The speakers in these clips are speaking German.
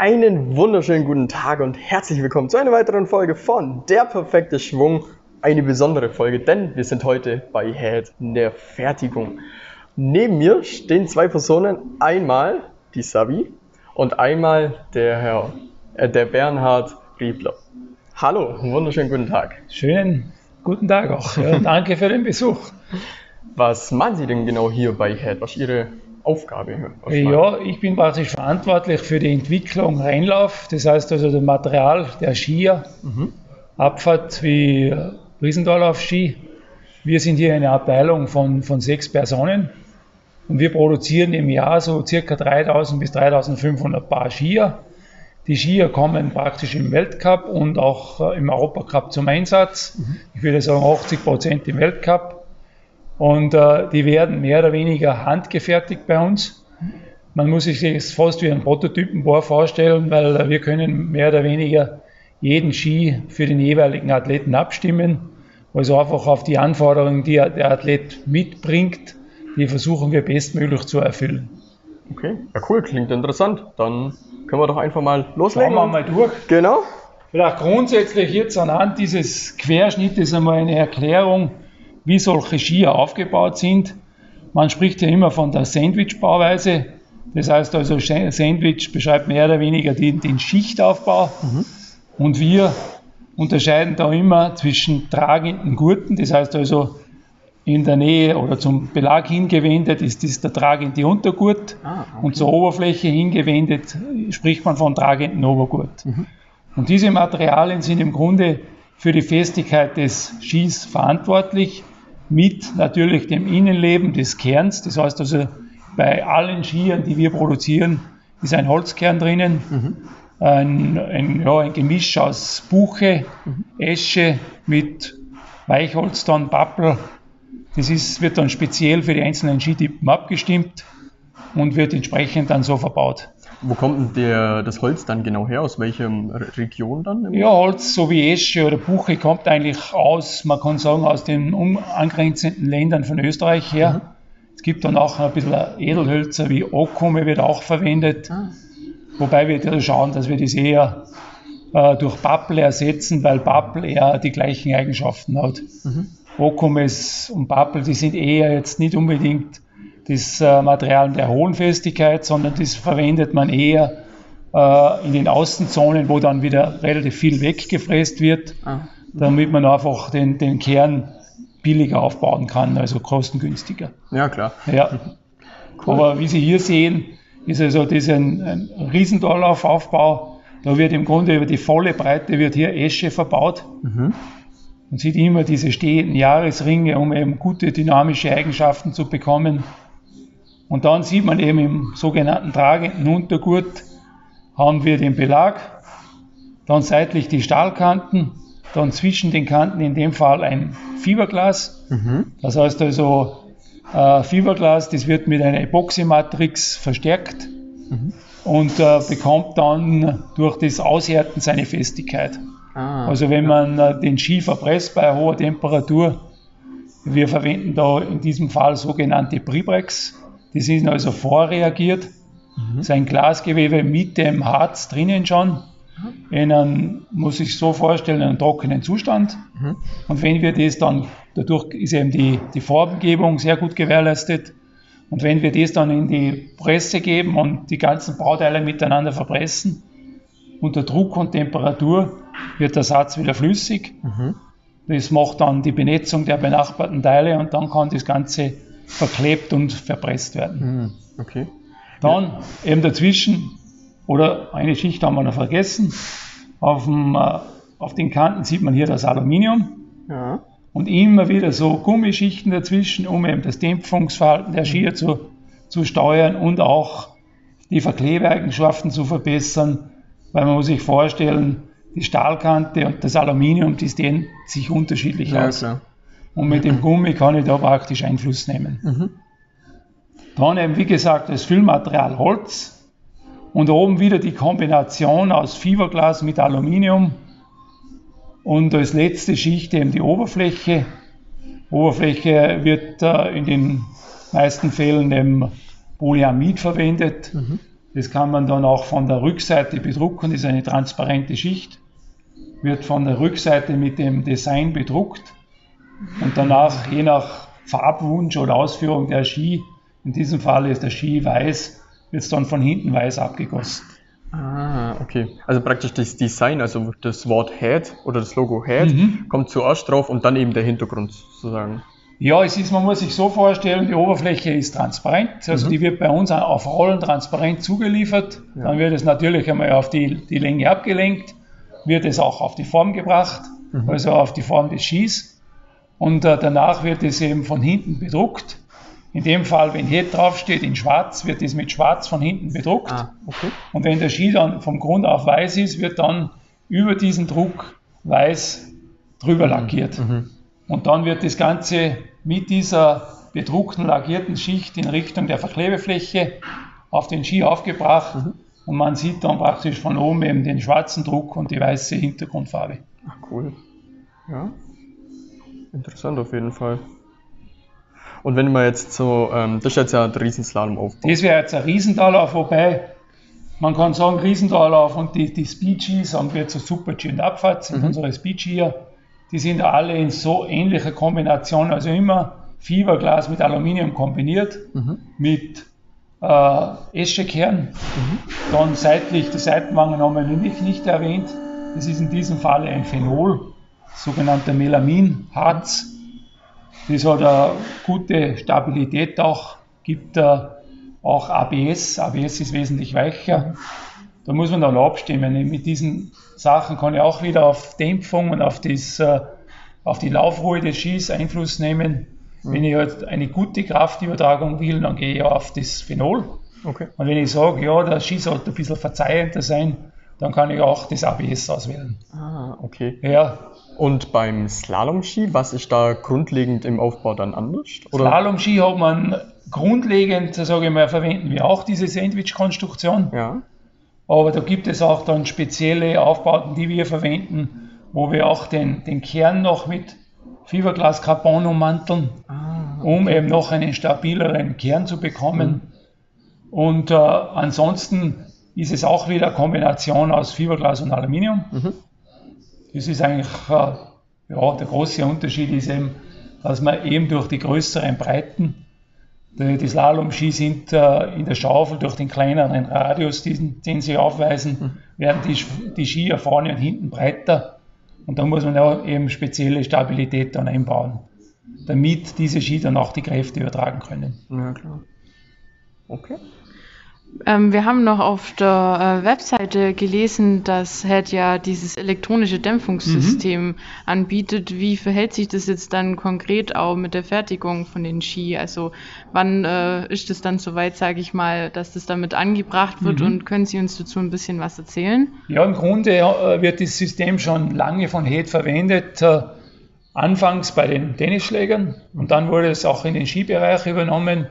Einen wunderschönen guten Tag und herzlich willkommen zu einer weiteren Folge von Der perfekte Schwung. Eine besondere Folge, denn wir sind heute bei Head in der Fertigung. Neben mir stehen zwei Personen, einmal die Sabi und einmal der Herr, äh, der Bernhard Riebler. Hallo, wunderschönen guten Tag. Schönen guten Tag auch. Ja, danke für den Besuch. Was machen Sie denn genau hier bei Head? Was ist Ihre Aufgabe? Ja, ich bin praktisch verantwortlich für die Entwicklung Reinlauf, das heißt also das Material der Skier, mhm. Abfahrt wie Riesendorlauf-Ski. Wir sind hier eine Abteilung von, von sechs Personen und wir produzieren im Jahr so circa 3000 bis 3500 Paar Skier. Die Skier kommen praktisch im Weltcup und auch äh, im Europacup zum Einsatz. Mhm. Ich würde sagen 80 Prozent im Weltcup. Und äh, die werden mehr oder weniger handgefertigt bei uns. Man muss sich das fast wie ein Prototypenbau vorstellen, weil wir können mehr oder weniger jeden Ski für den jeweiligen Athleten abstimmen. Also einfach auf die Anforderungen, die der Athlet mitbringt, die versuchen wir bestmöglich zu erfüllen. Okay, ja cool, klingt interessant. Dann können wir doch einfach mal loslegen. Schauen wir mal durch. Genau. Vielleicht grundsätzlich jetzt anhand dieses Querschnittes einmal eine Erklärung, wie solche Skier aufgebaut sind. Man spricht ja immer von der Sandwich-Bauweise. Das heißt also, Sandwich beschreibt mehr oder weniger den, den Schichtaufbau. Mhm. Und wir unterscheiden da immer zwischen tragenden Gurten, das heißt also in der Nähe oder zum Belag hingewendet ist das der tragende Untergurt ah, okay. und zur Oberfläche hingewendet spricht man von tragenden Obergurt. Mhm. Und diese Materialien sind im Grunde für die Festigkeit des Skis verantwortlich mit natürlich dem Innenleben des Kerns. Das heißt also, bei allen Skiern, die wir produzieren, ist ein Holzkern drinnen. Mhm. Ein, ein, ja, ein, Gemisch aus Buche, mhm. Esche mit Weichholz, dann Pappel. Das ist, wird dann speziell für die einzelnen Skitypen abgestimmt und wird entsprechend dann so verbaut. Wo kommt denn der, das Holz dann genau her? Aus welcher Region dann? Ja, Holz, so wie Esche oder Buche, kommt eigentlich aus, man kann sagen, aus den angrenzenden Ländern von Österreich her. Mhm. Es gibt dann auch ein bisschen Edelhölzer wie Okume wird auch verwendet. Ah. Wobei wir da schauen, dass wir das eher äh, durch Pappel ersetzen, weil Pappel eher die gleichen Eigenschaften hat. Mhm. Okumes und Pappel, die sind eher jetzt nicht unbedingt das äh, Material der hohen Festigkeit, sondern das verwendet man eher äh, in den Außenzonen, wo dann wieder relativ viel weggefräst wird, ah. damit man einfach den, den Kern billiger aufbauen kann, also kostengünstiger. Ja, klar. Ja. Cool. Aber wie Sie hier sehen, ist also das ein, ein Riesendorlaufaufbau. Da wird im Grunde über die volle Breite wird hier Esche verbaut. Mhm. Man sieht immer diese stehenden Jahresringe, um eben gute dynamische Eigenschaften zu bekommen. Und dann sieht man eben im sogenannten tragenden Untergurt haben wir den Belag, dann seitlich die Stahlkanten, dann zwischen den Kanten in dem Fall ein Fiberglas. Mhm. Das heißt also, äh, Fiberglas, das wird mit einer Epoxymatrix verstärkt mhm. und äh, bekommt dann durch das Aushärten seine Festigkeit. Ah, also wenn man äh, den Ski verpresst bei hoher Temperatur, wir verwenden da in diesem Fall sogenannte Pribrex, die sind also vorreagiert. Mhm. Das ist ein Glasgewebe mit dem Harz drinnen schon. In einem, muss ich so vorstellen, einen trockenen Zustand. Mhm. Und wenn wir das dann, dadurch ist eben die, die Farbengebung sehr gut gewährleistet. Und wenn wir das dann in die Presse geben und die ganzen Bauteile miteinander verpressen, unter Druck und Temperatur wird der Satz wieder flüssig. Mhm. Das macht dann die Benetzung der benachbarten Teile und dann kann das Ganze verklebt und verpresst werden. Hm, okay. Dann eben dazwischen, oder eine Schicht haben wir noch vergessen, auf, dem, äh, auf den Kanten sieht man hier das Aluminium. Ja. Und immer wieder so Gummischichten dazwischen, um eben das Dämpfungsverhalten der Skier zu, zu steuern und auch die Verklebeeigenschaften zu verbessern, weil man muss sich vorstellen, die Stahlkante und das Aluminium, die dehnen sich unterschiedlich ja, aus. Klar. Und mit dem Gummi kann ich da praktisch Einfluss nehmen. Mhm. Dann eben, wie gesagt, das Füllmaterial Holz und oben wieder die Kombination aus Fiberglas mit Aluminium und als letzte Schicht eben die Oberfläche. Oberfläche wird äh, in den meisten Fällen eben Polyamid verwendet. Mhm. Das kann man dann auch von der Rückseite bedrucken, das ist eine transparente Schicht, wird von der Rückseite mit dem Design bedruckt und danach, je nach Farbwunsch oder Ausführung der Ski, in diesem Fall ist der Ski weiß, wird es dann von hinten weiß abgegossen. Ah, okay. Also praktisch das Design, also das Wort Head oder das Logo Head, mhm. kommt zuerst drauf und dann eben der Hintergrund sozusagen. Ja, es ist, man muss sich so vorstellen, die Oberfläche ist transparent, also mhm. die wird bei uns auf Rollen transparent zugeliefert. Ja. Dann wird es natürlich einmal auf die, die Länge abgelenkt, wird es auch auf die Form gebracht, mhm. also auf die Form des Skis. Und äh, danach wird es eben von hinten bedruckt. In dem Fall, wenn Head draufsteht in schwarz, wird es mit schwarz von hinten bedruckt. Ah, okay. Und wenn der Ski dann vom Grund auf weiß ist, wird dann über diesen Druck weiß drüber mhm. lackiert. Mhm. Und dann wird das Ganze mit dieser bedruckten, lackierten Schicht in Richtung der Verklebefläche auf den Ski aufgebracht mhm. und man sieht dann praktisch von oben eben den schwarzen Druck und die weiße Hintergrundfarbe. Ach cool. Ja. Interessant auf jeden Fall. Und wenn man jetzt so, ähm, das ist jetzt ja ein Riesenslalom aufbaut. Das wäre jetzt ein Riesendalauf, wobei man kann sagen Riesendalauf und die, die Speed-Ski, sagen wir zu Super-G und Abfahrt, sind mhm. unsere Speed-Skier die sind alle in so ähnlicher Kombination, also immer Fiberglas mit Aluminium kombiniert, mhm. mit äh, Eschekern. Mhm. Dann seitlich, die Seitenwangen haben wir nicht, nicht erwähnt. Das ist in diesem Fall ein Phenol, sogenannter Melaminharz. Das hat eine gute Stabilität auch, gibt auch ABS. ABS ist wesentlich weicher. Da muss man dann abstimmen. Mit diesen Sachen kann ich auch wieder auf Dämpfung und auf, das, äh, auf die Laufruhe des Skis Einfluss nehmen. Mhm. Wenn ich halt eine gute Kraftübertragung will, dann gehe ich auf das Phenol. Okay. Und wenn ich sage, ja, der Ski sollte ein bisschen verzeihender sein, dann kann ich auch das ABS auswählen. Ah, okay. Ja. Und beim Slalom-Ski, was ist da grundlegend im Aufbau dann anders? Slalom-Ski hat man grundlegend, sage ich mal, verwenden wir auch diese Sandwich-Konstruktion. Ja. Aber da gibt es auch dann spezielle Aufbauten, die wir verwenden, wo wir auch den, den Kern noch mit Fiberglas Carbon ummanteln, ah, okay. um eben noch einen stabileren Kern zu bekommen. Mhm. Und äh, ansonsten ist es auch wieder eine Kombination aus Fiberglas und Aluminium. Mhm. Das ist eigentlich äh, ja, der große Unterschied ist eben, dass man eben durch die größeren Breiten die Slalom-Ski sind äh, in der Schaufel durch den kleineren Radius, den, den sie aufweisen, mhm. werden die, die Skier vorne und hinten breiter. Und da muss man auch eben spezielle Stabilität dann einbauen, damit diese Ski dann auch die Kräfte übertragen können. Ja, klar. Okay. Ähm, wir haben noch auf der äh, Webseite gelesen, dass HED ja dieses elektronische Dämpfungssystem mhm. anbietet. Wie verhält sich das jetzt dann konkret auch mit der Fertigung von den Ski? Also wann äh, ist es dann soweit, sage ich mal, dass das damit angebracht wird mhm. und können Sie uns dazu ein bisschen was erzählen? Ja, im Grunde äh, wird das System schon lange von HED verwendet. Äh, anfangs bei den Tennisschlägern und dann wurde es auch in den Skibereich übernommen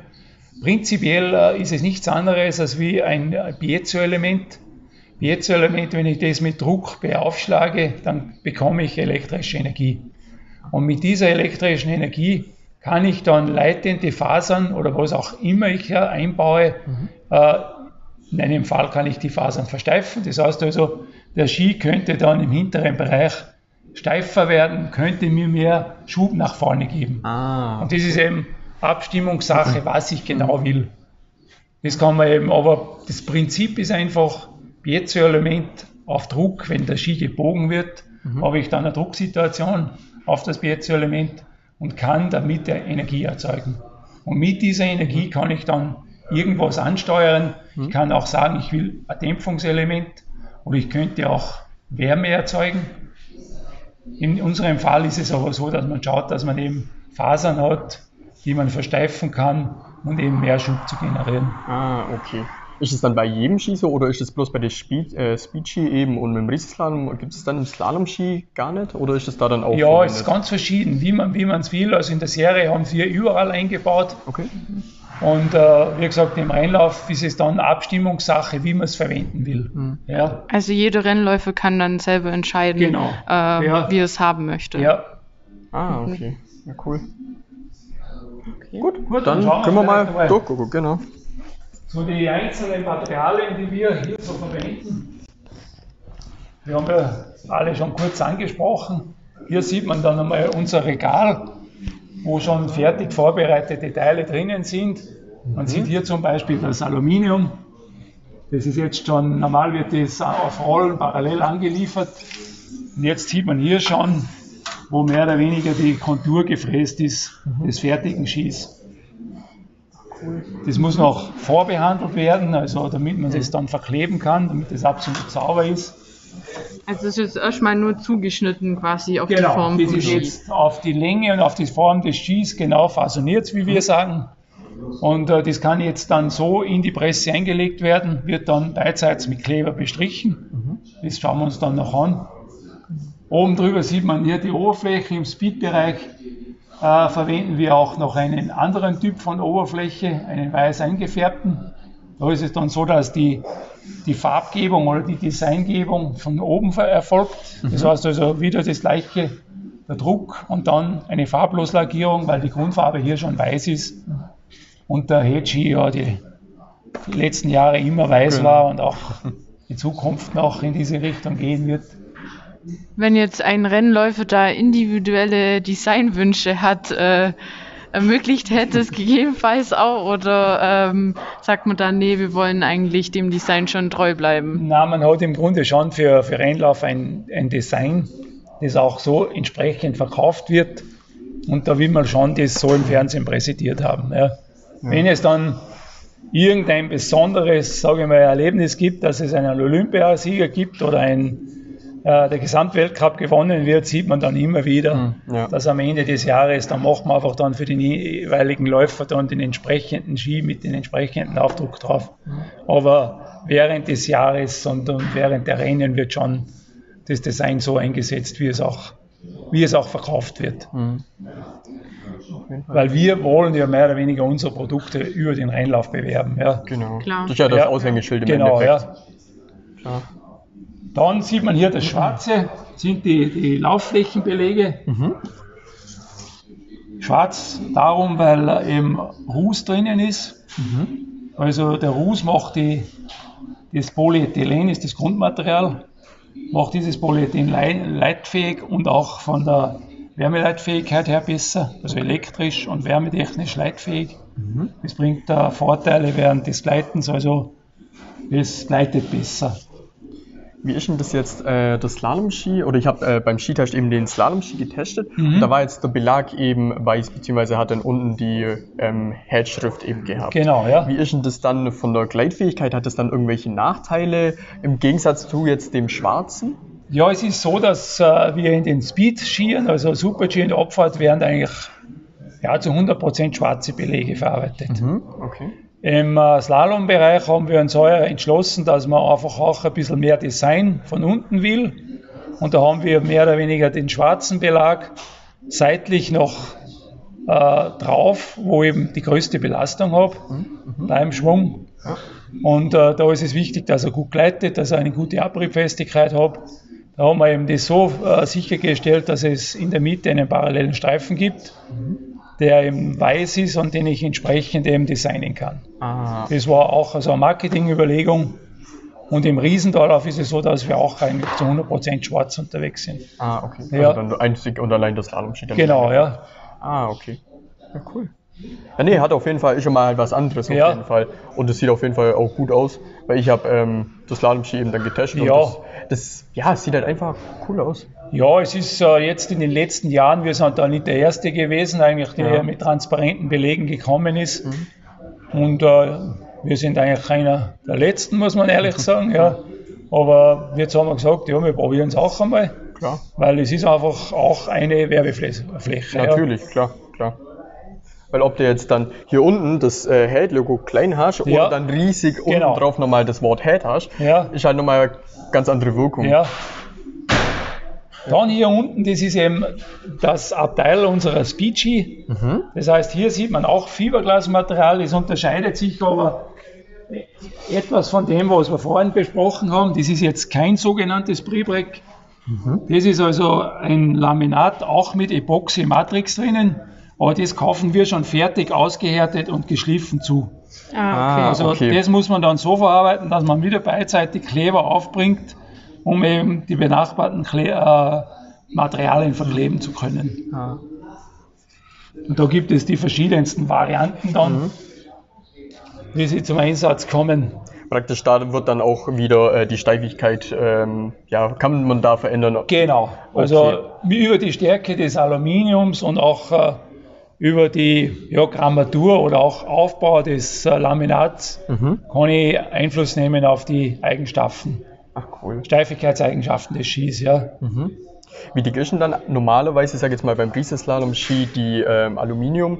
Prinzipiell äh, ist es nichts anderes als wie ein Piezo-Element. Piezo-Element, wenn ich das mit Druck beaufschlage, dann bekomme ich elektrische Energie. Und mit dieser elektrischen Energie kann ich dann leitende Fasern oder was auch immer ich einbaue, mhm. äh, in einem Fall kann ich die Fasern versteifen. Das heißt also, der Ski könnte dann im hinteren Bereich steifer werden, könnte mir mehr Schub nach vorne geben. Ah, Und das ist eben Abstimmungssache, was ich genau will. Das kann man eben, aber das Prinzip ist einfach, Piezo-Element auf Druck, wenn der Ski gebogen wird, mhm. habe ich dann eine Drucksituation auf das Piezo-Element und kann damit Energie erzeugen. Und mit dieser Energie kann ich dann irgendwas ansteuern. Mhm. Ich kann auch sagen, ich will ein Dämpfungselement oder ich könnte auch Wärme erzeugen. In unserem Fall ist es aber so, dass man schaut, dass man eben Fasern hat, die man versteifen kann und eben mehr Schub zu generieren. Ah, okay. Ist es dann bei jedem Ski so oder ist es bloß bei der Speed, äh, Speed-Ski eben und mit dem Riesenslalom? Gibt es dann im Slalom-Ski gar nicht oder ist es da dann auch? Ja, es ist ganz verschieden, wie man es will. Also in der Serie haben wir überall eingebaut. Okay. Und äh, wie gesagt, im Rennlauf ist es dann Abstimmungssache, wie man es verwenden will. Mhm. Ja. Also jeder Rennläufer kann dann selber entscheiden, genau. äh, ja. wie er es haben möchte. Ja. Ah, okay. Ja, cool. Gut, Gut, dann, dann können wir mal durchgucken, genau. So die einzelnen Materialien, die wir hier so verwenden. Wir haben ja alle schon kurz angesprochen. Hier sieht man dann einmal unser Regal, wo schon fertig vorbereitete Teile drinnen sind. Man sieht hier zum Beispiel das Aluminium. Das ist jetzt schon, normal wird das auf Rollen parallel angeliefert. Und jetzt sieht man hier schon, wo mehr oder weniger die Kontur gefräst ist des fertigen Skis. Das muss noch vorbehandelt werden, also damit man das dann verkleben kann, damit das absolut sauber ist. Also das ist jetzt erstmal nur zugeschnitten quasi auf genau, die Form das ist jetzt auf die Länge und auf die Form des Skis genau fasoniert, wie wir sagen. Und äh, das kann jetzt dann so in die Presse eingelegt werden, wird dann beidseits mit Kleber bestrichen. Das schauen wir uns dann noch an. Oben drüber sieht man hier die Oberfläche. Im Speed-Bereich äh, verwenden wir auch noch einen anderen Typ von Oberfläche, einen weiß eingefärbten. Da ist es dann so, dass die, die Farbgebung oder die Designgebung von oben erfolgt. Das heißt also wieder das gleiche, der Druck und dann eine Farbloslackierung, weil die Grundfarbe hier schon weiß ist und der Hedgie ja die, die letzten Jahre immer weiß Genau. war und auch in Zukunft noch in diese Richtung gehen wird. Wenn jetzt ein Rennläufer da individuelle Designwünsche hat, äh, ermöglicht hätte es gegebenenfalls auch oder ähm, sagt man dann, nee, wir wollen eigentlich dem Design schon treu bleiben? Na, man hat im Grunde schon für, für Rennlauf ein, ein Design, das auch so entsprechend verkauft wird. Und da will man schon das so im Fernsehen präsentiert haben. Ja. Wenn es dann irgendein besonderes, sage ich mal, Erlebnis gibt, dass es einen Olympiasieger gibt oder ein, äh, der Gesamtweltcup gewonnen wird, sieht man dann immer wieder, Hm, ja. dass am Ende des Jahres, dann macht man einfach dann für den jeweiligen Läufer dann den entsprechenden Ski mit dem entsprechenden Aufdruck drauf. Aber während des Jahres und, und während der Rennen wird schon das Design so eingesetzt, wie es auch, wie es auch verkauft wird. Hm. Fall. Weil wir wollen ja mehr oder weniger unsere Produkte über den Rennlauf bewerben. Ja. Genau. Klar. Das ist ja das Ja. Aushängeschild im Genau, Endeffekt. ja. Klar. Dann sieht man hier das Schwarze, sind die, die Laufflächenbelege. Mhm. Schwarz darum, weil eben Ruß drinnen ist. Mhm. Also der Ruß macht die, das Polyethylen, ist das Grundmaterial, macht dieses Polyethylen lei- leitfähig und auch von der Wärmeleitfähigkeit her besser, also elektrisch und wärmetechnisch leitfähig. Mhm. Das bringt äh, Vorteile während des Gleitens, also es gleitet besser. Wie ist denn das jetzt, äh, das Slalom-Ski? Oder ich habe äh, beim Skitest eben den Slalom-Ski getestet. Mhm. Und da war jetzt der Belag eben weiß, beziehungsweise hat dann unten die ähm, Headschrift eben gehabt. Genau, ja. Wie ist denn das dann von der Gleitfähigkeit? Hat das dann irgendwelche Nachteile im Gegensatz zu jetzt dem schwarzen? Ja, es ist so, dass äh, wir in den Speed-Skiern, also Super-G und Abfahrt, werden eigentlich ja, zu 100% schwarze Belege verarbeitet. Mhm. Okay. Im äh, Slalom-Bereich haben wir uns heuer entschlossen, dass man einfach auch ein bisschen mehr Design von unten will. Und da haben wir mehr oder weniger den schwarzen Belag seitlich noch äh, drauf, wo ich eben die größte Belastung habe beim Schwung. Und äh, da ist es wichtig, dass er gut gleitet, dass er eine gute Abriebfestigkeit hat. Da haben wir eben das so äh, sichergestellt, dass es in der Mitte einen parallelen Streifen gibt, der eben weiß ist und den ich entsprechend eben designen kann. Ah, Das war auch also eine Marketingüberlegung. Und im Riesendorlauf ist es so, dass wir auch eigentlich zu 100% schwarz unterwegs sind. ah okay. Ja. Also dann einzig und allein das Slalom-Ski. dann- Genau, ja. Ah, okay. Ja, cool. Ja, nee, hat auf jeden Fall, schon mal was anderes auf Ja. jeden Fall. Und es sieht auf jeden Fall auch gut aus, weil ich habe ähm, das Slalom-Ski eben dann getestet Ja. und das, das, ja, es sieht halt einfach cool aus. Ja, es ist äh, jetzt in den letzten Jahren, wir sind da nicht der Erste gewesen, eigentlich, der Ja. mit transparenten Belegen gekommen ist. Und äh, wir sind eigentlich einer der Letzten, muss man ehrlich sagen. Ja. Aber jetzt haben wir gesagt, ja, wir probieren es auch einmal, Klar. weil es ist einfach auch eine Werbefläche. Ja. Natürlich, klar, klar. Weil ob du jetzt dann hier unten das äh, Head-Logo klein hast Ja. oder dann riesig Genau. unten drauf nochmal das Wort Head hast, Ja. ist halt nochmal ganz andere Wirkung. Ja. Dann hier unten, das ist eben das Abteil unserer Speechy. Mhm. Das heißt, hier sieht man auch Fiberglasmaterial. Das unterscheidet sich aber etwas von dem, was wir vorhin besprochen haben. Das ist jetzt kein sogenanntes Prebrek. Das ist also ein Laminat, auch mit Epoxy-Matrix drinnen. aber das kaufen wir schon fertig ausgehärtet und geschliffen zu. Ah, okay. Also okay. das muss man dann so verarbeiten, dass man wieder beidseitig Kleber aufbringt, um eben die benachbarten Kle äh, Materialien verkleben zu können. Ah. Und da gibt es die verschiedensten Varianten dann, Mhm. wie sie zum Einsatz kommen. Praktisch da wird dann auch wieder äh, die Steifigkeit, ähm, ja, kann man da verändern. Genau. Also Okay. über die Stärke des Aluminiums und auch äh, über die ja, Grammatur oder auch Aufbau des äh, Laminats Mhm. kann ich Einfluss nehmen auf die Eigenschaften, Ach cool. Steifigkeitseigenschaften des Skis. Ja. Wie dick ist denn dann normalerweise, ich sage jetzt mal beim Riesenslalom Ski, die ähm, Aluminium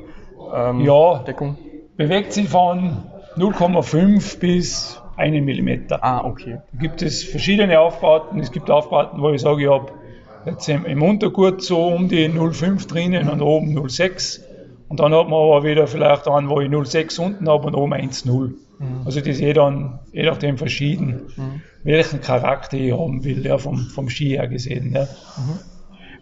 ähm, Ja. Deckung? Bewegt sich von 0,5 bis 1 mm. Ah, okay. Da gibt es verschiedene Aufbauten. Es gibt Aufbauten, wo ich sage, ich habe jetzt im, im Untergurt so um die 0,5 drinnen und oben 0,6. Und dann hat man aber wieder vielleicht einen, wo ich 0,6 unten habe und oben 1,0. Also das ist eh dann je nachdem verschieden, welchen Charakter ich haben will, ja, vom, vom Ski her gesehen. Ja.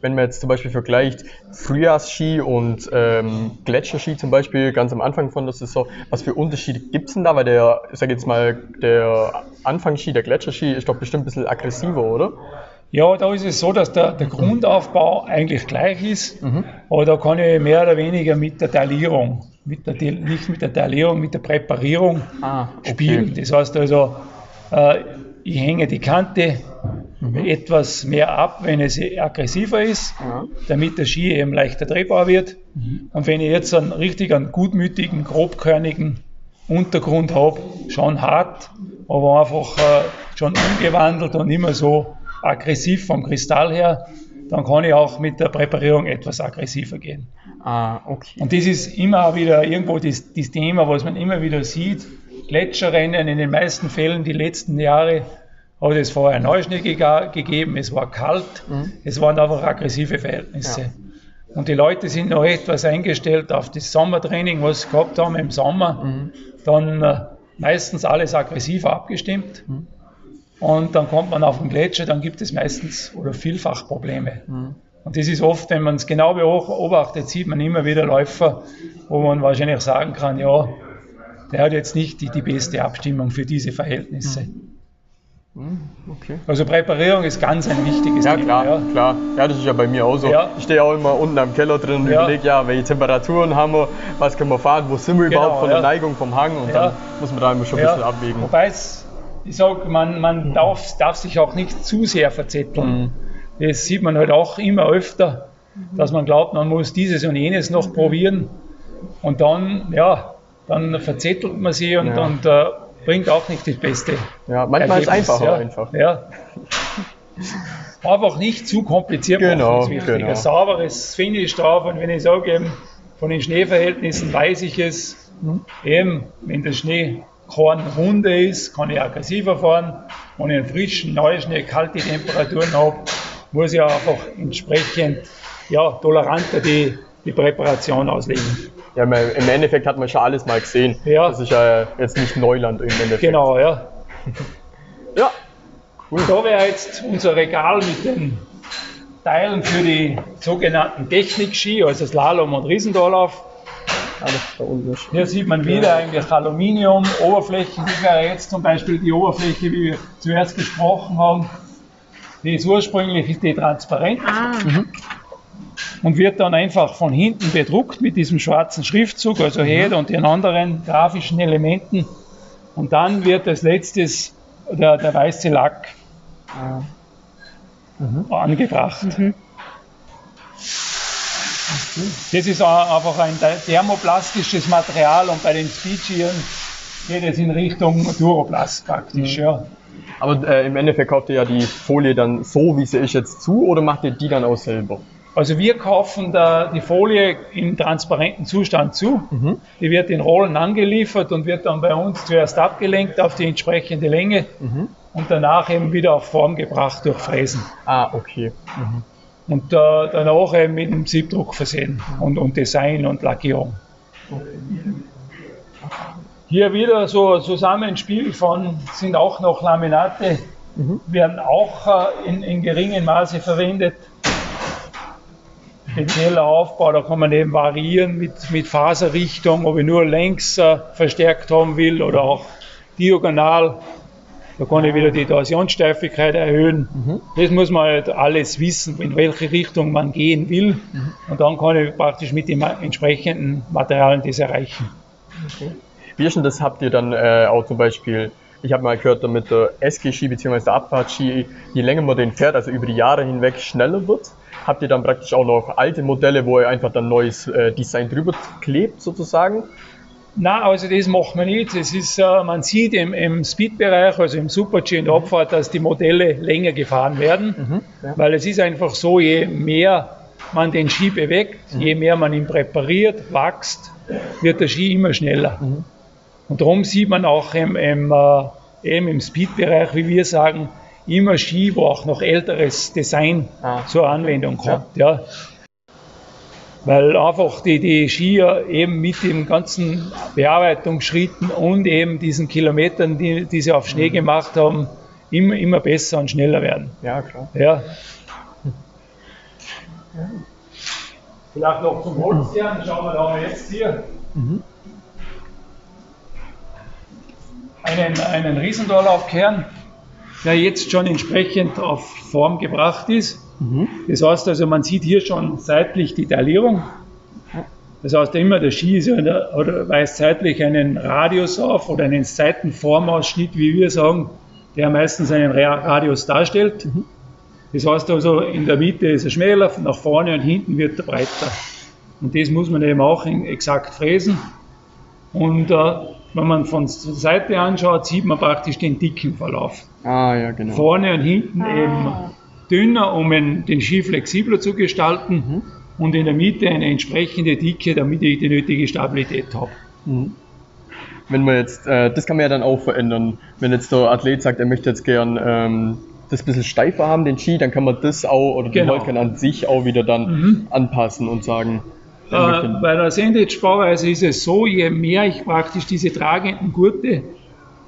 Wenn man jetzt zum Beispiel vergleicht Frühjahrsski und ähm, Gletscherski zum Beispiel ganz am Anfang von der Saison, was für Unterschiede gibt es denn da? Weil der, ich sage jetzt mal, der Anfangsski, der Gletscherski ist doch bestimmt ein bisschen aggressiver, oder? Ja, da ist es so, dass der, der Grundaufbau eigentlich gleich ist, aber da kann ich mehr oder weniger mit der Taillierung, mit der, nicht mit der Taillierung, mit der Präparierung Ah, spielen. Das heißt also, äh, ich hänge die Kante etwas mehr ab, wenn es aggressiver ist, Ja. damit der Ski eben leichter drehbar wird. Und wenn ich jetzt einen richtig einen gutmütigen, grobkörnigen Untergrund habe, schon hart, aber einfach äh, schon umgewandelt und immer so aggressiv vom Kristall her, dann kann ich auch mit der Präparierung etwas aggressiver gehen. Ah, okay. Und das ist immer wieder irgendwo das, das Thema, was man immer wieder sieht. Gletscherrennen in den meisten Fällen die letzten Jahre hat es vorher Neuschnee gegeben, es war kalt, es waren einfach aggressive Verhältnisse. Ja. Und die Leute sind noch etwas eingestellt auf das Sommertraining, was sie gehabt haben im Sommer, dann äh, meistens alles aggressiver abgestimmt. Und dann kommt man auf den Gletscher, dann gibt es meistens oder vielfach Probleme. Und das ist oft, wenn man es genau beobachtet, sieht man immer wieder Läufer, wo man wahrscheinlich sagen kann, ja, der hat jetzt nicht die, die beste Abstimmung für diese Verhältnisse. okay. Also Präparierung ist ganz ein wichtiges Ja, Thema. klar, ja. klar. Ja, das ist ja bei mir auch so. Ja. Ich stehe auch immer unten am Keller drin und Ja. überlege, ja, welche Temperaturen haben wir, was können wir fahren, wo sind wir Genau, überhaupt von ja. der Neigung vom Hang und dann muss man da immer schon ein bisschen abwägen. Wobei es, ich sage, man, man darf, darf sich auch nicht zu sehr verzetteln. Mhm. Das sieht man halt auch immer öfter, dass man glaubt, man muss dieses und jenes noch probieren und dann, ja, dann verzettelt man sich und, Ja. und äh, bringt auch nicht das Beste. Ja, manchmal ist es einfacher ja. einfach. Ja. Einfach nicht zu kompliziert Genau, machen, ist wichtig. genau. Ein sauberes Finish drauf und wenn ich sage, eben, von den Schneeverhältnissen weiß ich es, eben, wenn der Schneekorn runde ist, kann ich aggressiver fahren. Wenn ich einen frischen Neuschnee, kalte Temperaturen habe, muss ich einfach entsprechend ja, toleranter die, die Präparation auslegen. Ja, im Endeffekt hat man schon alles mal gesehen. Ja. Das ist ja jetzt nicht Neuland im Endeffekt. Genau, ja. Ja, Da wäre jetzt unser Regal mit den Teilen für die sogenannten Technik-Ski, also Slalom und Riesendorlauf. Alles ist. Hier sieht man wieder eigentlich Aluminium, Oberflächen. Das wäre jetzt zum Beispiel die Oberfläche, wie wir zuerst gesprochen haben. Die ist ursprünglich ist die transparent Ah, und wird dann einfach von hinten bedruckt mit diesem schwarzen Schriftzug, also Head und den anderen grafischen Elementen. Und dann wird als letztes der, der weiße Lack angebracht. Das ist einfach ein thermoplastisches Material und bei den Speedskiern geht es in Richtung Duroplast praktisch. Ja. Aber äh, im Endeffekt kauft ihr ja die Folie dann so, wie sie ist, jetzt zu oder macht ihr die dann auch selber? Also wir kaufen da die Folie im transparenten Zustand zu. Die wird in Rollen angeliefert und wird dann bei uns zuerst abgelenkt auf die entsprechende Länge und danach eben wieder auf Form gebracht durch Fräsen. Ah, okay. Und äh, danach eben mit dem Siebdruck versehen und, und Design und Lackierung. Hier wieder so ein Zusammenspiel von, sind auch noch Laminate, werden auch äh, in, in geringem Maße verwendet. spezieller Aufbau, da kann man eben variieren mit, mit Faserrichtung, ob ich nur längs äh, verstärkt haben will oder auch diagonal. Da kann ich wieder die Torsionssteifigkeit erhöhen. Mhm. Das muss man halt alles wissen, in welche Richtung man gehen will. Mhm. Und dann kann ich praktisch mit den entsprechenden Materialien das erreichen. Okay. Wie denn das habt ihr dann äh, auch zum Beispiel ich habe mal gehört, damit der SG-Ski bzw. der Abfahrtski, je länger man den fährt, also über die Jahre hinweg schneller wird, habt ihr dann praktisch auch noch alte Modelle, wo ihr einfach dann neues äh, Design drüber klebt sozusagen? Na, also das macht man nicht. Es ist, äh, man sieht im, im Speed-Bereich, also im Super-G und der Abfahrt, dass die Modelle länger gefahren werden, mhm, ja. weil es ist einfach so, je mehr man den Ski bewegt, mhm. je mehr man ihn präpariert, wächst, wird der Ski immer schneller. Mhm. Und darum sieht man auch im, im, äh, im Speed-Bereich, wie wir sagen, immer Ski, wo auch noch älteres Design ah. zur Anwendung kommt. Ja. ja. Weil einfach die, die Skier eben mit den ganzen Bearbeitungsschritten und eben diesen Kilometern, die, die sie auf Schnee mhm. gemacht haben, immer, immer besser und schneller werden. Ja, klar. Ja. Vielleicht noch zum Holzkern, schauen wir da mal jetzt hier. Mhm einen, einen Riesendorlaufkern, der jetzt schon entsprechend auf Form gebracht ist. Mhm. Das heißt also, man sieht hier schon seitlich die Taillierung. Das heißt immer, der Ski ist eine, oder weist seitlich einen Radius auf oder einen Seitenformausschnitt, wie wir sagen, der meistens einen Radius darstellt. Mhm. Das heißt also, in der Mitte ist er schmäler, nach vorne und hinten wird er breiter. Und das muss man eben auch exakt fräsen. Und äh, wenn man von der Seite anschaut, sieht man praktisch den dicken Verlauf. Ah, ja, genau. Vorne und hinten ah. eben dünner, um den Ski flexibler zu gestalten mhm. und in der Mitte eine entsprechende Dicke, damit ich die nötige Stabilität habe. Mhm. Wenn man jetzt, äh, das kann man ja dann auch verändern. Wenn jetzt der Athlet sagt, er möchte jetzt gern ähm, das ein bisschen steifer haben, den Ski, dann kann man das auch oder den genau. Holzkern an sich auch wieder dann mhm. anpassen und sagen, äh, bei der Sandwich-Bauweise ist es so, je mehr ich praktisch diese tragenden Gurte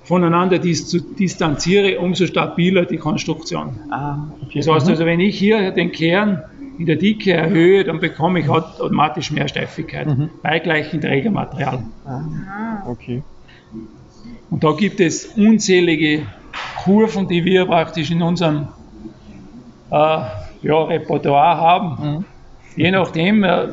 voneinander dis distanziere, umso stabiler die Konstruktion. Ah, okay. Das heißt also, wenn ich hier den Kern in der Dicke erhöhe, dann bekomme ich automatisch mehr Steifigkeit mhm. bei gleichem Trägermaterial. Ah, okay. Und da gibt es unzählige Kurven, die wir praktisch in unserem äh, ja, Repertoire haben. Mhm. Je nachdem, äh,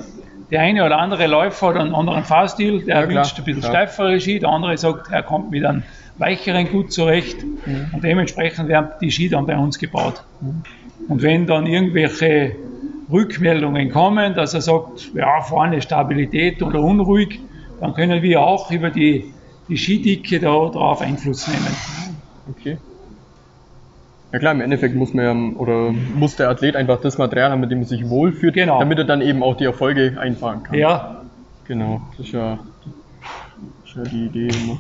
der eine oder andere Läufer hat einen anderen Fahrstil, der ja, wünscht ein bisschen klar. steifere Ski, der andere sagt, er kommt mit einem weicheren gut zurecht mhm. und dementsprechend werden die Ski dann bei uns gebaut. Mhm. Und wenn dann irgendwelche Rückmeldungen kommen, dass er sagt, ja, vorne Stabilität oder unruhig, dann können wir auch über die, die Skidicke da drauf Einfluss nehmen. Okay. Ja klar, im Endeffekt muss man oder muss der Athlet einfach das Material haben, mit dem er sich wohlfühlt, genau. damit er dann eben auch die Erfolge einfahren kann. Ja. Genau, das ist ja, das ist ja die Idee immer.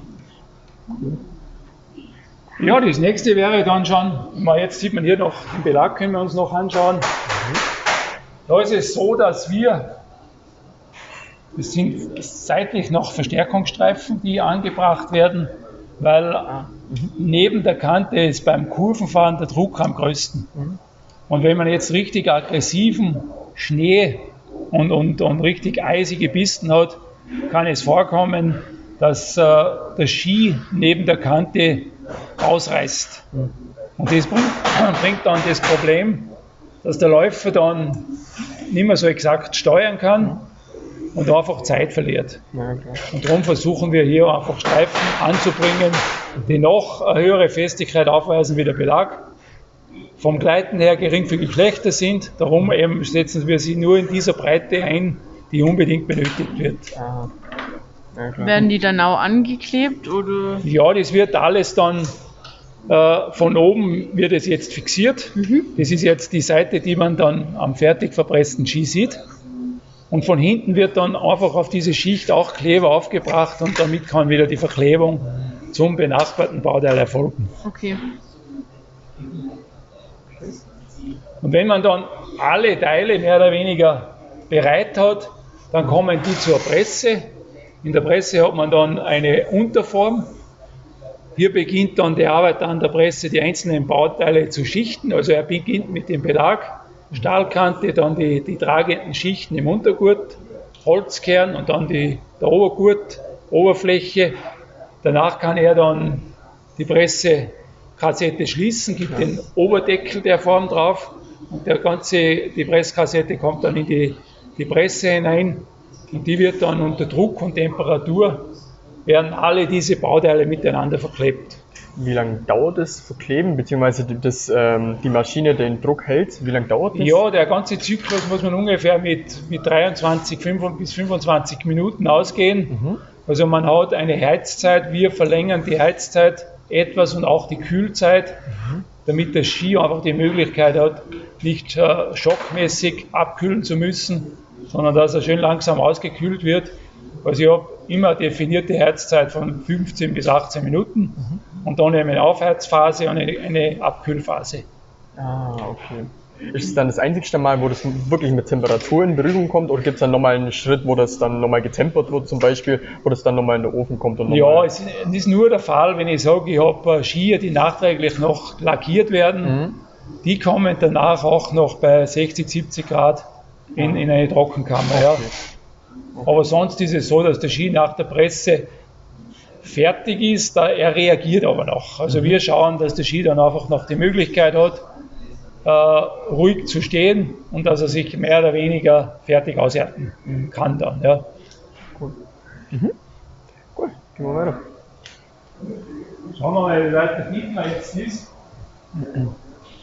Ja, das nächste wäre dann schon, jetzt sieht man hier noch den Belag, können wir uns noch anschauen. Da ist es so, dass wir, das sind seitlich noch Verstärkungsstreifen, die angebracht werden, weil Neben der Kante ist beim Kurvenfahren der Druck am größten. Und wenn man jetzt richtig aggressiven Schnee und, und, und richtig eisige Pisten hat, kann es vorkommen, dass äh, der Ski neben der Kante ausreißt. Und das bringt, bringt dann das Problem, dass der Läufer dann nicht mehr so exakt steuern kann und einfach Zeit verliert. Und darum versuchen wir hier einfach Streifen anzubringen, die noch eine höhere Festigkeit aufweisen wie der Belag. Vom Gleiten her geringfügig schlechter sind, darum eben setzen wir sie nur in dieser Breite ein, die unbedingt benötigt wird. Ja, Werden die dann auch angeklebt? Oder? Ja, das wird alles dann äh, von oben wird es jetzt fixiert. Mhm. Das ist jetzt die Seite, die man dann am fertig verpressten Ski sieht. Und von hinten wird dann einfach auf diese Schicht auch Kleber aufgebracht und damit kann wieder die Verklebung zum benachbarten Bauteil erfolgen. Okay. Und wenn man dann alle Teile mehr oder weniger bereit hat, dann kommen die zur Presse. In der Presse hat man dann eine Unterform. Hier beginnt dann die Arbeit an der Presse, die einzelnen Bauteile zu schichten. Also er beginnt mit dem Belag, Stahlkante, dann die, die tragenden Schichten im Untergurt, Holzkern und dann die, der Obergurt, Oberfläche. Danach kann er dann die Pressekassette schließen, gibt den Oberdeckel der Form drauf und der ganze, die Presskassette kommt dann in die, die Presse hinein und die wird dann unter Druck und Temperatur werden alle diese Bauteile miteinander verklebt. Wie lange dauert das Verkleben, beziehungsweise das, ähm, die Maschine den Druck hält? Wie lange dauert das? Ja, der ganze Zyklus muss man ungefähr mit, mit 23 5 bis 25 Minuten ausgehen. Mhm. Also man hat eine Heizzeit, wir verlängern die Heizzeit etwas und auch die Kühlzeit, mhm. damit der Ski einfach die Möglichkeit hat, nicht äh, schockmäßig abkühlen zu müssen, sondern dass er schön langsam ausgekühlt wird. Also ich habe immer eine definierte Heizzeit von 15 bis 18 Minuten mhm. und dann eben eine Aufheizphase und eine, eine Abkühlphase. Ah, okay. Ist es dann das einzigste Mal, wo das wirklich mit Temperatur in Berührung kommt oder gibt es dann nochmal einen Schritt, wo das dann nochmal getempert wird zum Beispiel, wo das dann nochmal in den Ofen kommt? Und ja, es ist nur der Fall, wenn ich sage, ich habe Skier, die nachträglich noch lackiert werden, mhm. die kommen danach auch noch bei 60, 70 Grad in, in eine Trockenkammer. Okay. Ja. Aber sonst ist es so, dass der Ski nach der Presse fertig ist, da er reagiert aber noch. Also mhm. wir schauen, dass der Ski dann einfach noch die Möglichkeit hat, äh, ruhig zu stehen und dass er sich mehr oder weniger fertig aushärten kann dann. Ja. Cool. Mhm. Cool, gehen wir weiter. Schauen wir mal, wie weit der Fiedler jetzt ist.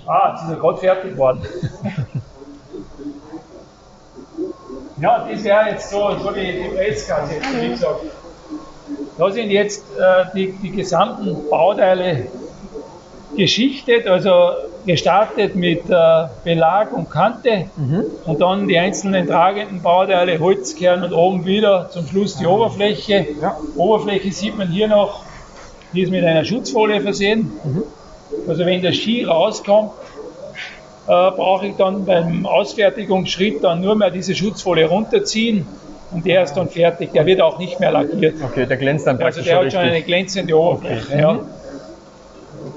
Ah, jetzt ist er gerade fertig geworden. Ja, das wäre jetzt so, so die, die Presskasse, wie gesagt. Da sind jetzt äh, die, die gesamten Bauteile geschichtet, also gestartet mit äh, Belag und Kante mhm. und dann die einzelnen tragenden Bauteile, Holzkern und oben wieder zum Schluss die Oberfläche. Ja. Oberfläche sieht man hier noch, die ist mit einer Schutzfolie versehen. Mhm. Also wenn der Ski rauskommt, brauche ich dann beim Ausfertigungsschritt dann nur mehr diese Schutzfolie runterziehen und der ist dann fertig. Der wird auch nicht mehr lackiert. Okay, der glänzt dann praktisch. Also der hat schon eine glänzende Oberfläche. Okay. Ja.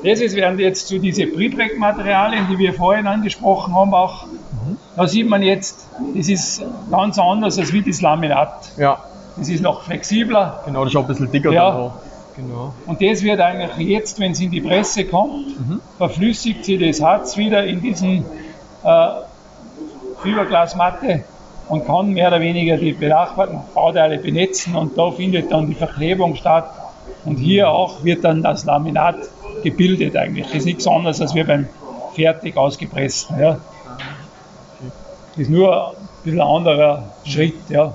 Das ist, werden jetzt so diese Prepreg-Materialien, die wir vorhin angesprochen haben, auch. Mhm. Da sieht man jetzt, das ist ganz anders als wie das Laminat. Ja. Das ist noch flexibler. Genau, das ist auch ein bisschen dicker. Ja. Genau. Und das wird eigentlich jetzt, wenn es in die Presse kommt, mhm. verflüssigt sich das Harz wieder in diesen äh, Fiberglasmatte und kann mehr oder weniger die benachbarten Bauteile benetzen und da findet dann die Verklebung statt. Und hier auch wird dann das Laminat gebildet eigentlich. Das ist nichts anderes als wir beim fertig ausgepressten. Ja. Das ist nur ein bisschen ein anderer Schritt. Ja.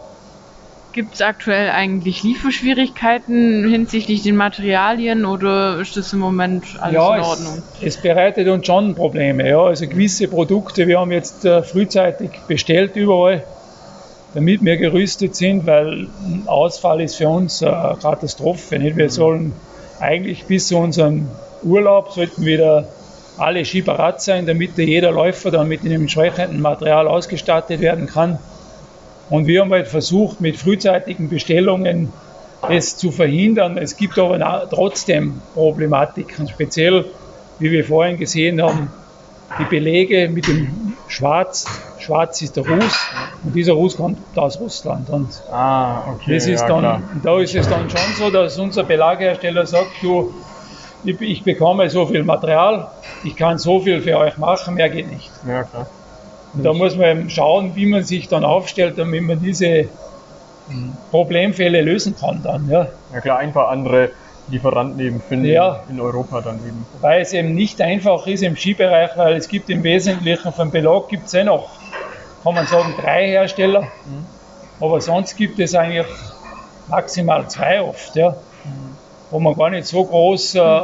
Gibt es aktuell eigentlich Lieferschwierigkeiten hinsichtlich den Materialien oder ist das im Moment alles ja, in Ordnung? Es, es bereitet uns schon Probleme. Ja. Also gewisse Produkte, wir haben jetzt äh, frühzeitig bestellt überall, damit wir gerüstet sind, weil ein Ausfall ist für uns eine Katastrophe. Nicht? Wir sollen eigentlich bis zu unserem Urlaub sollten wieder alle Ski parat sein, damit jeder Läufer dann mit dem entsprechenden Material ausgestattet werden kann. Und wir haben halt versucht, mit frühzeitigen Bestellungen es zu verhindern. Es gibt aber trotzdem Problematiken, speziell, wie wir vorhin gesehen haben, die Belege mit dem Schwarz. Schwarz ist der Ruß und dieser Ruß kommt aus Russland. Und ah, okay. Das ist ja, dann, da ist es dann schon so, dass unser Belaghersteller sagt, du, ich, ich bekomme so viel Material, ich kann so viel für euch machen, mehr geht nicht. Ja, klar. Und da muss man eben schauen, wie man sich dann aufstellt, damit man diese Problemfälle lösen kann dann. Ja, ja klar, einfach andere Lieferanten eben finden ja. in Europa dann eben. Weil es eben nicht einfach ist im Skibereich, weil es gibt im Wesentlichen vom Belag gibt es eh noch, kann man sagen, drei Hersteller. Mhm. Aber sonst gibt es eigentlich maximal zwei oft, ja, mhm. wo man gar nicht so groß äh,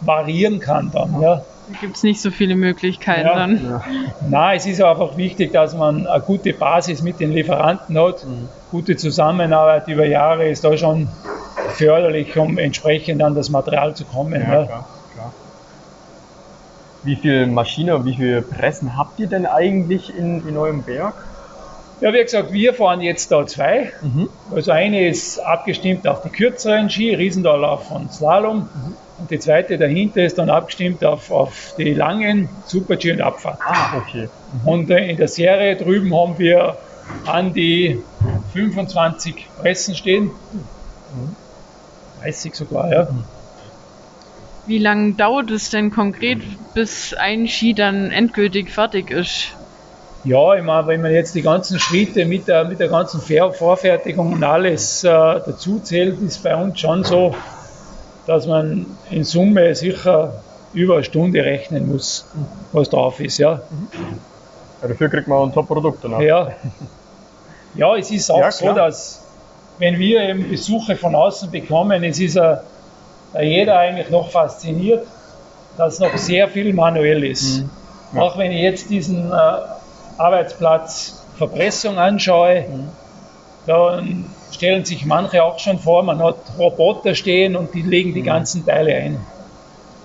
variieren kann dann. Ja. Da gibt es nicht so viele Möglichkeiten ja. dann. Ja. Nein, es ist einfach wichtig, dass man eine gute Basis mit den Lieferanten hat. Mhm. Gute Zusammenarbeit über Jahre ist da schon förderlich, um entsprechend an das Material zu kommen. Ja, ja. Klar, klar. Wie viele Maschinen, wie viele Pressen habt ihr denn eigentlich in, in eurem Werk? Ja, wie gesagt, wir fahren jetzt da zwei. Mhm. Also eine ist abgestimmt auf die kürzeren Ski, Riesendallauf und Slalom. Mhm. Und die zweite dahinter ist dann abgestimmt auf, auf die langen Super-G und Abfahrt. Ah, okay. Mhm. Und äh, in der Serie drüben haben wir an die 25 Pressen stehen. Mhm. 30 sogar, ja. Mhm. Wie lange dauert es denn konkret, bis ein Ski dann endgültig fertig ist? Ja, ich meine, wenn man jetzt die ganzen Schritte mit der, mit der ganzen Vorfertigung und alles äh, dazu zählt, ist bei uns schon so, dass man in Summe sicher über eine Stunde rechnen muss, was drauf ist. Ja. ja dafür kriegt man ein Top-Produkt. Ja. ja, es ist auch ja, so, dass wenn wir eben Besuche von außen bekommen, es ist a, a jeder eigentlich noch fasziniert, dass noch sehr viel manuell ist. Mhm. Ja. Auch wenn ich jetzt diesen äh, Arbeitsplatz Verpressung anschaue, mhm. dann stellen sich manche auch schon vor, man hat Roboter stehen und die legen die mhm. ganzen Teile ein.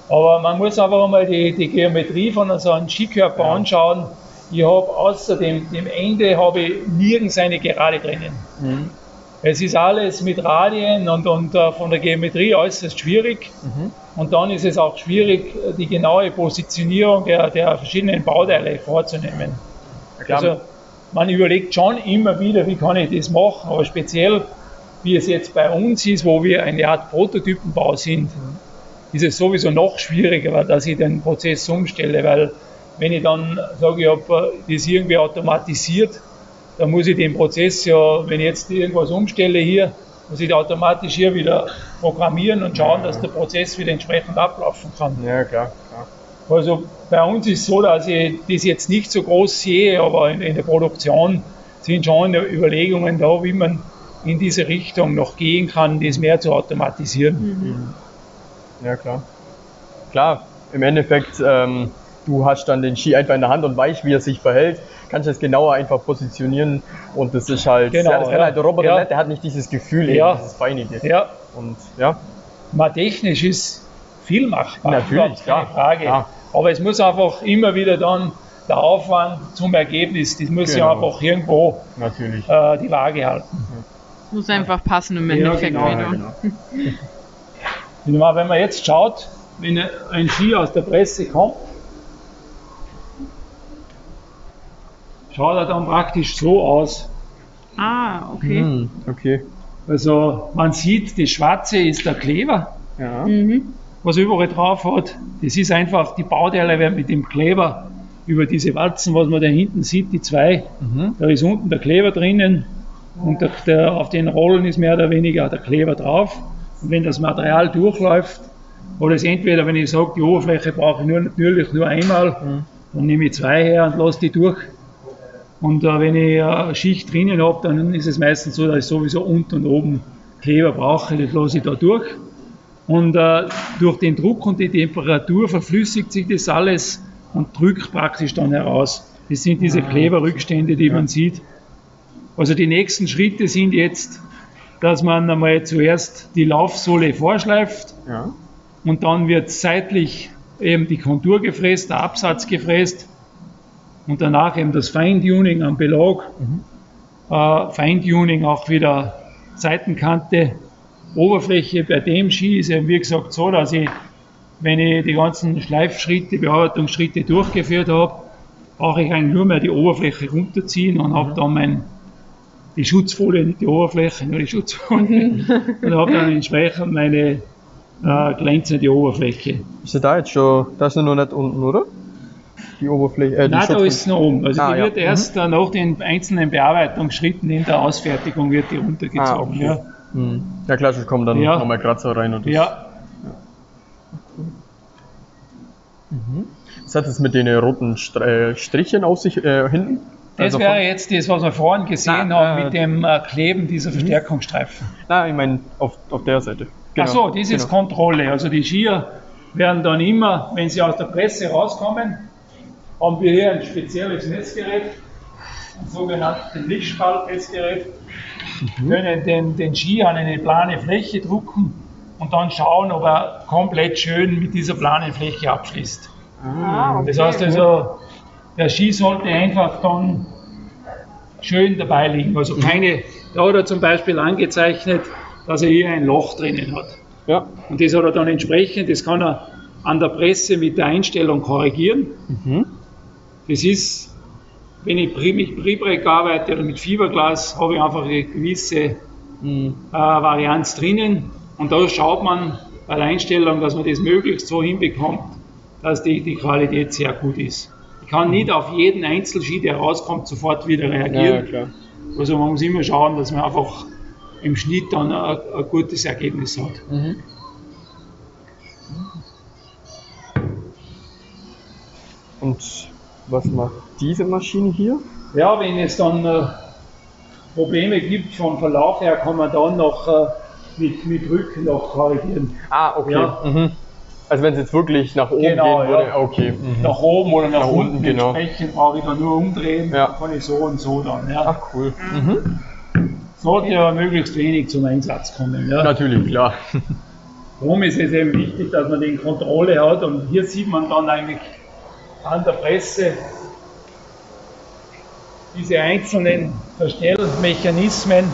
Aber man muss einfach mal die, die Geometrie von so einem Skikörper ja. anschauen. Ich habe außer dem, dem Ende habe ich nirgends eine Gerade drinnen. Mhm. Es ist alles mit Radien und, und uh, von der Geometrie äußerst schwierig. Mhm. Und dann ist es auch schwierig, die genaue Positionierung der, der verschiedenen Bauteile vorzunehmen. Also man überlegt schon immer wieder, wie kann ich das machen, aber speziell, wie es jetzt bei uns ist, wo wir eine Art Prototypenbau sind, ist es sowieso noch schwieriger, dass ich den Prozess umstelle, weil wenn ich dann sage, ich habe das irgendwie automatisiert, dann muss ich den Prozess ja, wenn ich jetzt irgendwas umstelle hier, muss ich automatisch hier wieder programmieren und schauen, dass der Prozess wieder entsprechend ablaufen kann. Ja, klar. Also bei uns ist es so, dass ich das jetzt nicht so groß sehe, aber in, in der Produktion sind schon Überlegungen da, wie man in diese Richtung noch gehen kann, das mehr zu automatisieren. Mhm. Ja, klar. Klar, im Endeffekt, ähm, du hast dann den Ski einfach in der Hand und weißt, wie er sich verhält, kannst du es genauer einfach positionieren und das ist halt, genau, ja, das ja. halt der Roboter ja. nicht, der hat nicht dieses Gefühl, ja. dieses Feinige. Ja. Und ja. Mal technisch ist viel machbar. Natürlich, keine Frage. Ja. Aber es muss einfach immer wieder dann der Aufwand zum Ergebnis, das muss genau. ja einfach irgendwo Natürlich. Äh, die Waage halten. Es muss einfach passen im Endeffekt ja, genau, genau. wenn man jetzt schaut, wenn ein Ski aus der Presse kommt, schaut er dann praktisch so aus. Ah, okay. Hm, okay. Also man sieht, das Schwarze ist der Kleber. Ja. Mhm was überall drauf hat. Das ist einfach, die Bauteile werden mit dem Kleber über diese Walzen, was man da hinten sieht, die zwei, mhm. da ist unten der Kleber drinnen und der, der, auf den Rollen ist mehr oder weniger der Kleber drauf. Und wenn das Material durchläuft, oder es entweder, wenn ich sage, die Oberfläche brauche ich nur, natürlich nur einmal, mhm. dann nehme ich zwei her und lasse die durch. Und äh, wenn ich eine Schicht drinnen habe, dann ist es meistens so, dass ich sowieso unten und oben Kleber brauche, das lasse ich da durch. Und äh, durch den Druck und die Temperatur verflüssigt sich das alles und drückt praktisch dann heraus. Das sind diese ah, Kleberrückstände, die man sieht. Also die nächsten Schritte sind jetzt, dass man einmal zuerst die Laufsohle vorschleift ja. und dann wird seitlich eben die Kontur gefräst, der Absatz gefräst und danach eben das Feintuning am Belag, mhm. äh, Feintuning auch wieder Seitenkante Oberfläche bei dem Ski ist eben wie gesagt so, dass ich, wenn ich die ganzen Schleifschritte, Bearbeitungsschritte durchgeführt habe, brauche ich eigentlich nur mehr die Oberfläche runterziehen und habe dann mein, die Schutzfolie, nicht die Oberfläche, nur die Schutzfolie und habe dann entsprechend meine äh, glänzende Oberfläche. Ist ja da jetzt schon, das ist noch nicht unten, oder? Die Oberfläche? Äh, die Nein, da ist es noch oben. Also ah, die wird ja. erst mhm. nach den einzelnen Bearbeitungsschritten in der Ausfertigung wird die runtergezogen. Ah, okay. ja. Mhm. Ja klar, kommen dann ja. nochmal Kratzer rein und das, ja. ja. Mhm. Was hat es mit den roten äh, Strichen auf sich äh, hinten? Das also wäre jetzt das, was wir vorhin gesehen na, haben, äh, mit dem äh, Kleben dieser mhm. Verstärkungsstreifen. Nein, ich meine auf, auf der Seite. Genau. Ach so, das ist genau. Kontrolle. Also die Skier werden dann immer, wenn sie aus der Presse rauskommen, haben wir hier ein spezielles Messgerät, ein sogenanntes Lichtspaltmessgerät mhm. können den, den Ski an eine plane Fläche drucken und dann schauen, ob er komplett schön mit dieser planen Fläche abschließt. Ah, okay. Das heißt also, der Ski sollte einfach dann schön dabei liegen. Also mhm. keine, da hat er zum Beispiel angezeichnet, dass er hier ein Loch drinnen hat. Ja. Und das hat er dann entsprechend, das kann er an der Presse mit der Einstellung korrigieren. Mhm. Das ist, wenn ich mit Bribrek arbeite oder mit Fiberglas, habe ich einfach eine gewisse mhm. äh, Varianz drinnen. Und da schaut man bei der Einstellung, dass man das möglichst so hinbekommt, dass die, die Qualität sehr gut ist. Ich kann nicht auf jeden Einzelski, der rauskommt, sofort wieder reagieren. Ja, also man muss immer schauen, dass man einfach im Schnitt dann ein, ein gutes Ergebnis hat. Mhm. Und was macht diese Maschine hier? Ja, wenn es dann äh, Probleme gibt vom Verlauf her, kann man dann noch äh, mit, mit Rücken noch korrigieren. Ah, okay. Ja. Mhm. Also wenn es jetzt wirklich nach oben genau, gehen würde, ja. okay. Mhm. Nach oben oder nach, nach unten, unten genau. entsprechend brauche ich dann nur umdrehen, ja. kann ich so und so dann. Ja. Ach cool. Mhm. Sollte aber möglichst wenig zum Einsatz kommen. Ja. Natürlich, klar. Warum ist es eben wichtig, dass man den Kontrolle hat und hier sieht man dann eigentlich an der Presse diese einzelnen Verstellmechanismen,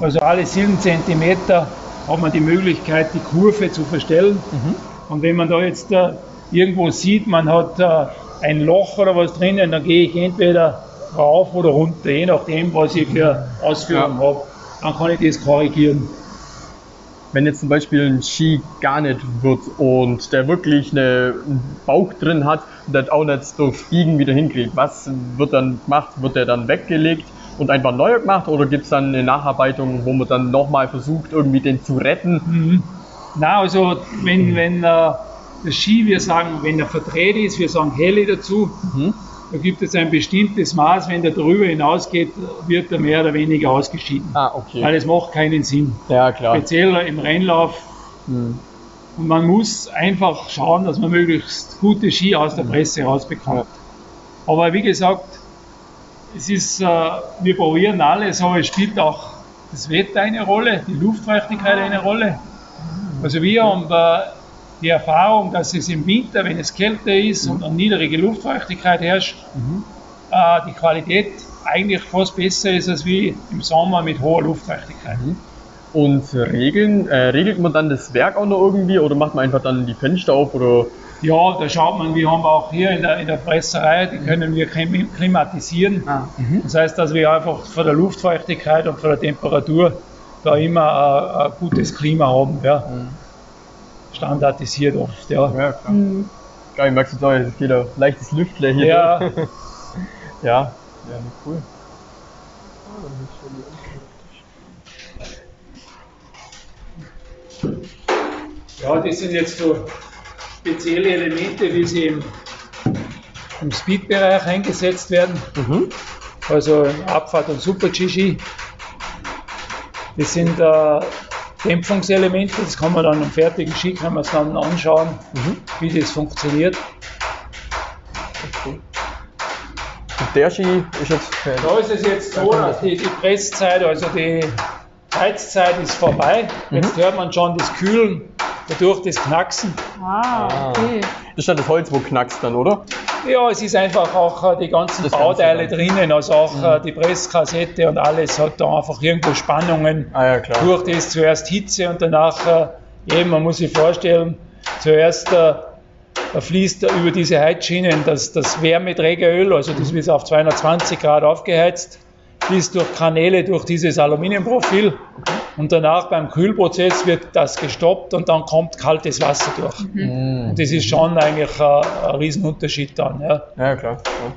also alle 7 cm hat man die Möglichkeit, die Kurve zu verstellen. Mhm. Und wenn man da jetzt äh, irgendwo sieht, man hat äh, ein Loch oder was drinnen, dann gehe ich entweder rauf oder runter, je nachdem, was ich für Ausführungen ja. habe. Dann kann ich das korrigieren wenn jetzt zum Beispiel ein Ski gar nicht wird und der wirklich eine, einen Bauch drin hat und das auch nicht durch Biegen wieder hinkriegt, was wird dann gemacht? Wird der dann weggelegt und einfach neu gemacht oder gibt es dann eine Nacharbeitung, wo man dann nochmal versucht, irgendwie den zu retten? Mhm. Na, also wenn, wenn äh, der Ski, wir sagen, wenn er verdreht ist, wir sagen Helle dazu, mhm. Da gibt es ein bestimmtes Maß, wenn der darüber hinausgeht, wird er mehr oder weniger ausgeschieden. Ah, okay. Weil es macht keinen Sinn. Ja, klar. Speziell im Rennlauf. Hm. Und man muss einfach schauen, dass man möglichst gute Ski aus der Presse rausbekommt. Ja. Aber wie gesagt, es ist, äh, wir probieren alles, aber es spielt auch das Wetter eine Rolle, die Luftfeuchtigkeit eine Rolle. Also wir haben die Erfahrung, dass es im Winter, wenn es kälter ist mhm. und eine niedrige Luftfeuchtigkeit herrscht, mhm. äh, die Qualität eigentlich fast besser ist als wie im Sommer mit hoher Luftfeuchtigkeit. Mhm. Und regeln, äh, regelt man dann das Werk auch noch irgendwie oder macht man einfach dann die Fenster auf oder? Ja, da schaut man, wir haben auch hier in der, in der Presserei, die können wir klimatisieren. Ah. Mhm. Das heißt, dass wir einfach von der Luftfeuchtigkeit und von der Temperatur da immer ein, ein gutes Klima haben. Ja. Standardisiert oft. Ja, ja klar. Mhm. Ich merke es auch, es geht ein leichtes Lüftler hier. Ja. ja. Ja, cool. Ja, das sind jetzt so spezielle Elemente, wie sie im, im Speed-Bereich eingesetzt werden. Mhm. Also Abfahrt und Super-GG. Das sind äh, Dämpfungselemente. Das kann man dann im fertigen Ski kann man es dann anschauen, mhm. wie das funktioniert. Okay. Und der Ski ist jetzt. Da ist es jetzt so, dass die, die Presszeit, also die Heizzeit ist vorbei. Mhm. Jetzt hört man schon das Kühlen dadurch das Knacksen. Ah, okay. Das ist ja das Holz, wo knackst dann, oder? Ja, es ist einfach auch äh, die ganzen das Bauteile drinnen, also auch mhm. Äh, die Presskassette und alles hat da einfach irgendwo Spannungen. Ah, ja, klar. Durch das zuerst Hitze und danach äh, eben, man muss sich vorstellen, zuerst fließt über diese Heizschienen das, das Wärmeträgeröl, also das wird auf 220 Grad aufgeheizt fließt durch Kanäle durch dieses Aluminiumprofil und danach beim Kühlprozess wird das gestoppt und dann kommt kaltes Wasser durch. Mhm. Und das ist schon eigentlich ein, ein Riesenunterschied dann. Ja, ja klar. Ja.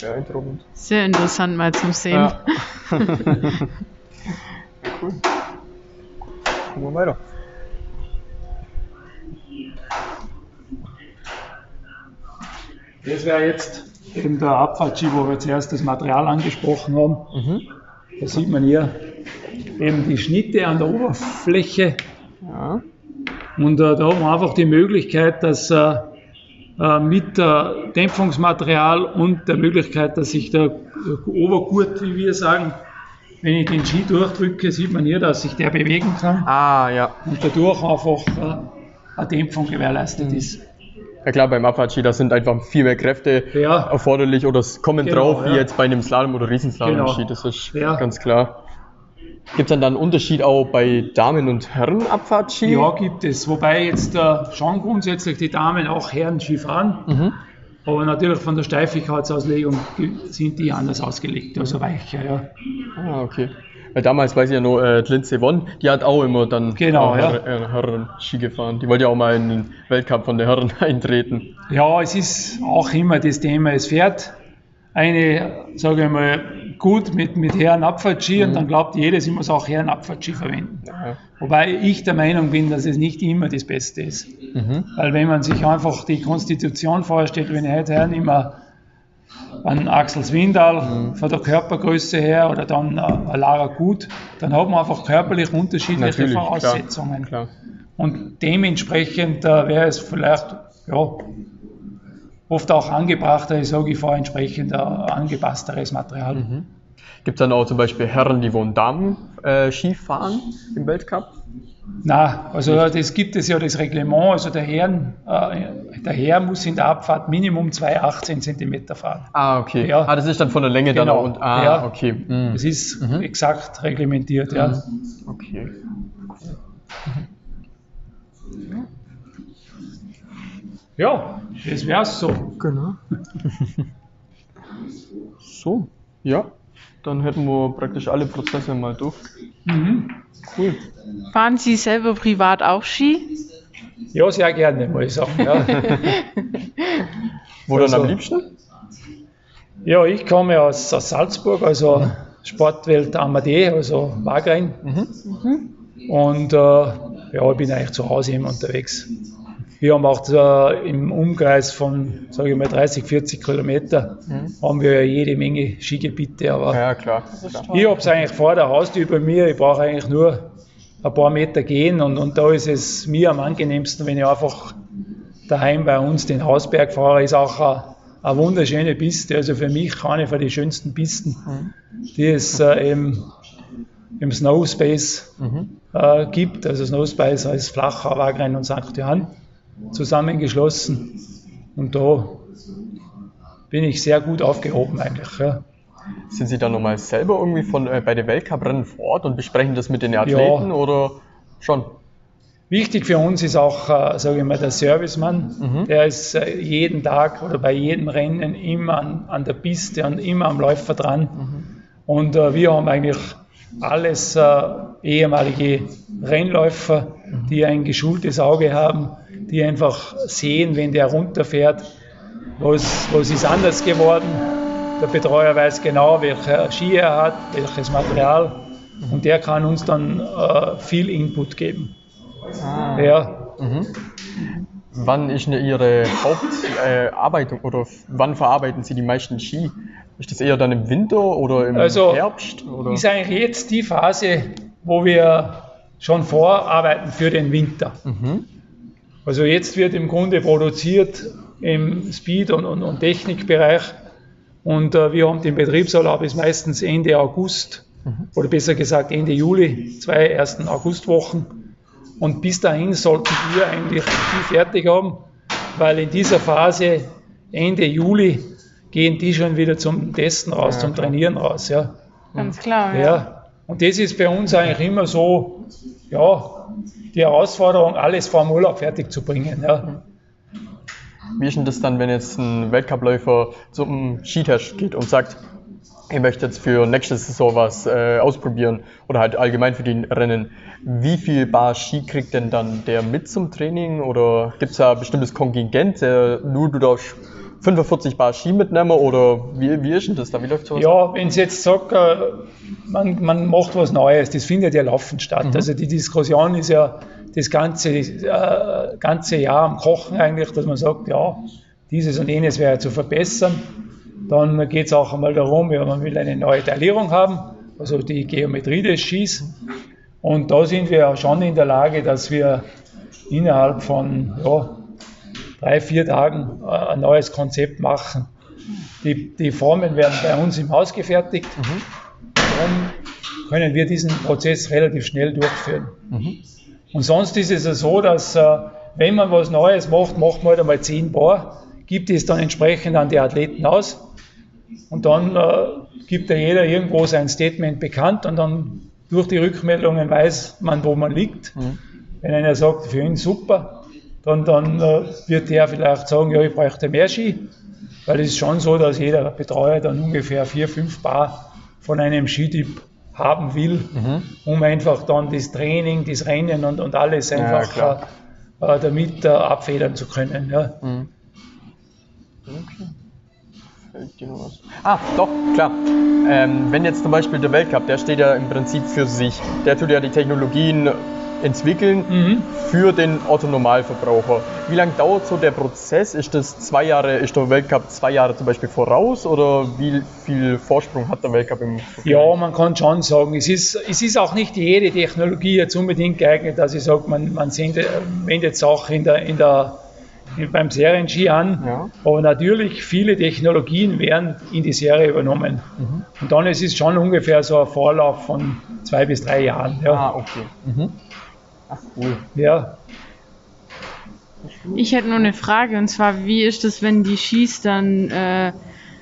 Beeindruckend. Sehr interessant mal zum Sehen. Ja. cool. Gucken wir weiter. Das wäre jetzt eben der Abfahrtski, wo wir zuerst das Material angesprochen haben. Mhm. Da sieht man hier eben die Schnitte an der Oberfläche. Ja. Und äh, da haben wir einfach die Möglichkeit, dass äh, äh mit äh, Dämpfungsmaterial und der Möglichkeit, dass sich der Obergurt, wie wir sagen, wenn ich den Ski durchdrücke, sieht man hier, dass sich der bewegen kann. Ah, ja. Und dadurch einfach äh, eine Dämpfung gewährleistet mhm. ist. Ja klar, beim Abfahrtski, da sind einfach viel mehr Kräfte Ja. erforderlich oder es kommen Genau, drauf, wie ja. jetzt bei einem Slalom oder Riesenslalom-Ski, Genau. das ist Ja. ganz klar. Gibt es dann da einen Unterschied auch bei Damen- und Herren-Abfahrtski? Ja, gibt es. Wobei jetzt äh, schon grundsätzlich die Damen auch Herren Ski fahren. Mhm. Aber natürlich von der Steifigkeitsauslegung sind die anders ausgelegt, also weicher. Ja. Ah, okay. Weil damals weiß ich ja noch, äh, die Lindsay Vonn, die hat auch immer dann Genau, äh, ja. Herren, äh, Herren-Ski gefahren. Die wollte ja auch mal in den Weltcup von den Herren eintreten. ja, es ist auch immer das Thema, es fährt eine, sage ich mal, gut mit, mit Herrenabfahrtski und dann glaubt jeder, sie muss auch Herrenabfahrtski verwenden. Ja. Wobei ich der Meinung bin, dass es nicht immer das Beste ist. Mhm. Weil wenn man sich einfach die Konstitution vorstellt, wenn ich heute hernehme, an Axel Swindal von der Körpergröße her oder dann äh, Lara Gut, dann hat man einfach körperlich unterschiedliche Natürlich, klar, Voraussetzungen. klar. Und dementsprechend äh, wäre es vielleicht ja, oft auch angebrachter, ich sage ich vor, entsprechend äh, angepassteres Material. Mhm. Gibt es dann auch zum Beispiel Herren, die wollen Damen-Ski fahren im Weltcup? Na, also das gibt es ja das Reglement, also der, Herren, äh, der Herr muss in der Abfahrt Minimum 2,18 cm fahren. Ah, okay. Ja. Ah, das ist dann von der Länge dann Genau. auch. Und, ah, Ja. okay. Mhm. Das ist Mhm. exakt reglementiert, ja. Okay. Ja, das wär's so. Genau. so, ja. Dann hätten wir praktisch alle Prozesse mal durch. Mhm. Cool. Fahren Sie selber privat auch Ski? Ja, sehr gerne, muss ich sagen. Ja, Wo dann Also- am liebsten? ja ich komme aus, aus Salzburg, also Sportwelt Amadee, also Wagrain. Und äh, ja, ich bin eigentlich zu Hause immer unterwegs. Wir haben auch äh, im Umkreis von, sage ich mal, 30, 40 Kilometer haben wir ja jede Menge Skigebiete, aber Ja, klar. klar. Ich habe es eigentlich vor der Haustür bei mir. Ich brauche eigentlich nur ein paar Meter gehen und, und da ist es mir am angenehmsten, wenn ich einfach daheim bei uns den Hausberg fahre. Ist auch eine, eine wunderschöne Piste. Also für mich eine von den schönsten Pisten, die es äh, im, im Snow Space Mhm. äh, gibt. Also Snow Space heißt Flachau, Wagrain und St. Johann zusammengeschlossen. Und da bin ich sehr gut aufgehoben eigentlich. Ja. Sind Sie dann nochmal selber irgendwie von, äh, bei den Weltcuprennen vor Ort und besprechen das mit den Athleten oder schon? Wichtig für uns ist auch, äh, sage ich mal, der Servicemann. Mhm. Der ist äh, jeden Tag oder bei jedem Rennen immer an, an der Piste und immer am Läufer dran. Mhm. Und äh, wir haben eigentlich alles äh, ehemalige Rennläufer, Mhm. die ein geschultes Auge haben, die einfach sehen, wenn der runterfährt, was, was ist anders geworden. Der Betreuer weiß genau, welcher Ski er hat, welches Material. Und der kann uns dann äh, viel Input geben. Ja, Mhm. Wann ist denn Ihre Hauptarbeitung äh, oder wann verarbeiten Sie die meisten Ski? Ist das eher dann im Winter oder im Also, Herbst? Oder? ist eigentlich jetzt die Phase, wo wir schon vorarbeiten für den Winter. Mhm. Also jetzt wird im Grunde produziert im Speed- und, und, und Technikbereich und äh, wir haben den Betriebsurlaub ist meistens Ende August oder besser gesagt Ende Juli, zwei ersten Augustwochen und bis dahin sollten wir eigentlich die fertig haben, weil in dieser Phase Ende Juli gehen die schon wieder zum Testen raus, Ja, zum klar. Trainieren raus. Ja. Ganz klar. Ja, und das ist bei uns eigentlich immer so, ja, die Herausforderung, alles vor dem Urlaub fertig zu bringen. Ja. Wie ist denn das dann, wenn jetzt ein Weltcupläufer zum Skitest geht und sagt, ich möchte jetzt für nächste Saison was äh, ausprobieren oder halt allgemein für die Rennen. Wie viel Bar Ski kriegt denn dann der mit zum Training oder gibt es da ein bestimmtes Kontingent, der nur du darfst 45 Bar Ski mitnehmen oder wie, wie ist denn das da? Wie läuft sowas? Ja, wenn Sie jetzt sagt, äh, man, man macht was Neues, das findet ja laufend statt. Also die Diskussion ist ja das ganze, äh, ganze Jahr am Kochen eigentlich, dass man sagt, ja, dieses und jenes wäre zu verbessern. Dann geht es auch einmal darum, ja, man will eine neue Taillierung haben, also die Geometrie des Skis. Und da sind wir schon in der Lage, dass wir innerhalb von ja, drei, vier Tagen äh, ein neues Konzept machen. Die, die Formen werden bei uns im Haus gefertigt. Darum können wir diesen Prozess relativ schnell durchführen. Mhm. Und sonst ist es ja so, dass äh, wenn man was Neues macht, macht man halt einmal 10 Paar, gibt es dann entsprechend an die Athleten aus und dann äh, gibt ja jeder irgendwo sein Statement bekannt und dann durch die Rückmeldungen weiß man, wo man liegt. Mhm. Wenn einer sagt, für ihn super, dann, dann äh, wird der vielleicht sagen, ja, ich bräuchte mehr Ski, weil es ist schon so, dass jeder Betreuer dann ungefähr vier, fünf Paar von einem Skityp haben will, mhm. um einfach dann das Training, das Rennen und, und alles einfach ja, äh, äh, damit äh, abfedern zu können. Ja. Mhm. Okay. Ah, doch, klar. Ähm, wenn jetzt zum Beispiel der Weltcup, der steht ja im Prinzip für sich. Der tut ja die Technologien entwickeln mhm. für den Otto-Normalverbraucher. Wie lange dauert so der Prozess? Ist das zwei Jahre, ist der Weltcup zwei Jahre zum Beispiel voraus oder wie viel Vorsprung hat der Weltcup im Vergleich? Ja, man kann schon sagen, es ist, es ist auch nicht jede Technologie jetzt unbedingt geeignet, dass ich sage, man, man wendet Sachen in der, in der beim Serien-Ski an. Ja. Aber natürlich, viele Technologien werden in die Serie übernommen. Mhm. Und dann ist es schon ungefähr so ein Vorlauf von zwei bis drei Jahren. Ja. Ah, okay. Mhm. Ach, cool. Ja. Ich hätte nur eine Frage, und zwar, wie ist es, wenn die Skis dann äh,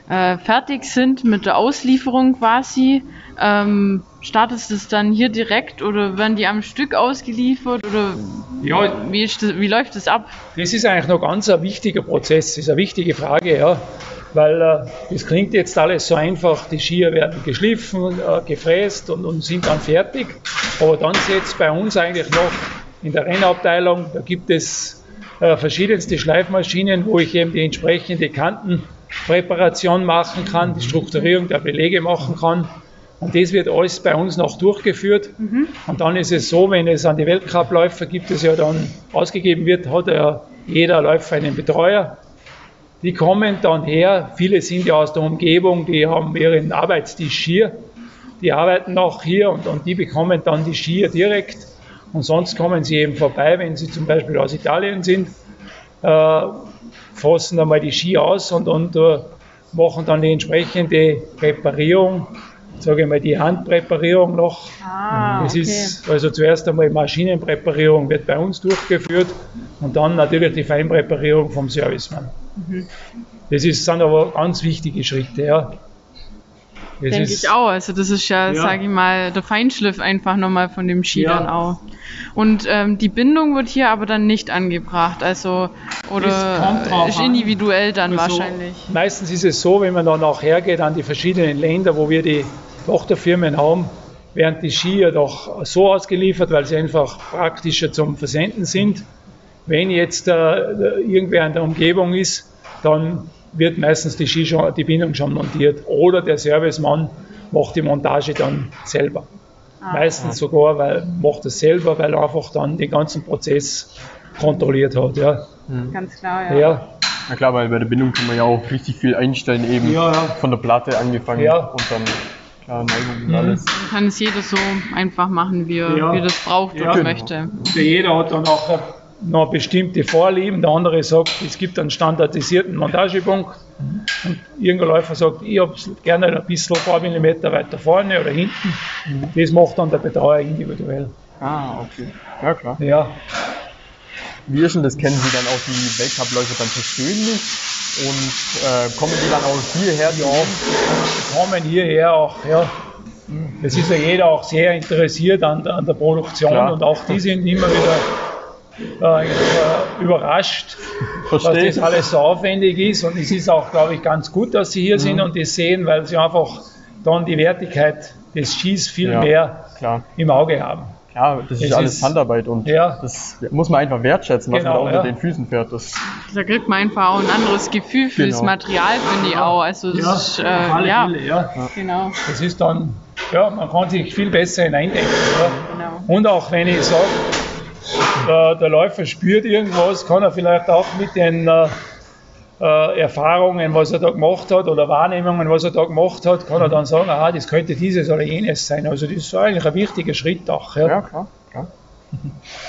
äh, fertig sind mit der Auslieferung quasi? Ähm, startest du es dann hier direkt oder werden die am Stück ausgeliefert oder ja, wie, das, wie läuft das ab? Das ist eigentlich noch ganz ein wichtiger Prozess, das ist eine wichtige Frage, ja. Weil äh, das klingt jetzt alles so einfach, die Skier werden geschliffen, äh, gefräst und, und sind dann fertig. Aber dann setzt bei uns eigentlich noch in der Rennabteilung, da gibt es äh, verschiedenste Schleifmaschinen, wo ich eben die entsprechende Kantenpräparation machen kann, die Strukturierung der Belege machen kann. Und das wird alles bei uns noch durchgeführt. Mhm. Und dann ist es so, wenn es an die Weltcupläufer gibt, es ja dann ausgegeben wird, hat ja jeder Läufer einen Betreuer. Die kommen dann her, viele sind ja aus der Umgebung, die haben ihren Arbeitstisch hier, die arbeiten auch hier und, und die bekommen dann die Skier direkt. Und sonst kommen sie eben vorbei, wenn sie zum Beispiel aus Italien sind, äh, fassen einmal die Ski aus und, und äh, machen dann die entsprechende Reparierung sage ich mal, die Handpräparierung noch. Ah, das okay. ist also zuerst einmal Maschinenpräparierung wird bei uns durchgeführt und dann natürlich die Feinpräparierung vom Servicemann. Mhm. Das ist, sind aber ganz wichtige Schritte. Ja. Denke ich auch. Also das ist ja, ja. sage ich mal, der Feinschliff einfach nochmal von dem Ski ja. dann auch. Und ähm, die Bindung wird hier aber dann nicht angebracht. Also oder ist individuell dann also, wahrscheinlich. Meistens ist es so, wenn man dann auch hergeht an die verschiedenen Länder, wo wir die Tochterfirmen haben, werden die Skier doch so ausgeliefert, weil sie einfach praktischer zum Versenden sind. Wenn jetzt äh, irgendwer in der Umgebung ist, dann wird meistens die, Ski schon, die Bindung schon montiert oder der Servicemann macht die Montage dann selber. Ah. Meistens sogar, weil macht es selber, weil er einfach dann den ganzen Prozess kontrolliert hat. Ja. Mhm. Ganz klar, ja. ja. Na klar, weil bei der Bindung kann man ja auch richtig viel einstellen, eben ja, ja. von der Platte angefangen ja. und dann klar, Neigung und mhm. alles. Kann es jeder so einfach machen, wie er, ja. wie er das braucht ja, oder genau. möchte. Der jeder hat dann auch noch bestimmte Vorlieben. Der andere sagt, es gibt einen standardisierten Montagepunkt. Und irgendein Läufer sagt, ich habe gerne ein bisschen ein paar Millimeter weiter vorne oder hinten. Mhm. Das macht dann der Betreuer individuell. Ah, okay. Ja, klar. Ja. Wie ist denn das? Kennen Sie dann auch die Weltcup-Läufer dann persönlich? Und äh, kommen die dann auch hierher? Ja, kommen hierher auch, ja. Es ist ja jeder auch sehr interessiert an, an der Produktion Klar. und auch die sind immer wieder äh, überrascht, Verstehe. dass das alles so aufwendig ist. Und es ist auch, glaube ich, ganz gut, dass sie hier mhm. sind und das sehen, weil sie einfach dann die Wertigkeit des Skis viel ja, mehr klar. im Auge haben. Ja, das ist alles Handarbeit und ja. das muss man einfach wertschätzen, was genau, man da unter ja. den Füßen fährt. Das da kriegt man einfach auch ein anderes Gefühl fürs genau. Material, finde ich auch. Also das ja, ist, äh, ja. Viele, ja. Genau. Das ist dann, ja, man kann sich viel besser hineindenken. Genau. Und auch wenn ich sage, der, der, Läufer spürt irgendwas, kann er vielleicht auch mit den äh, äh, Erfahrungen, was er da gemacht hat oder Wahrnehmungen, was er da gemacht hat, kann er dann sagen, aha, das könnte dieses oder jenes sein. Also das ist eigentlich ein wichtiger Schritt auch. Ja, ja klar. klar.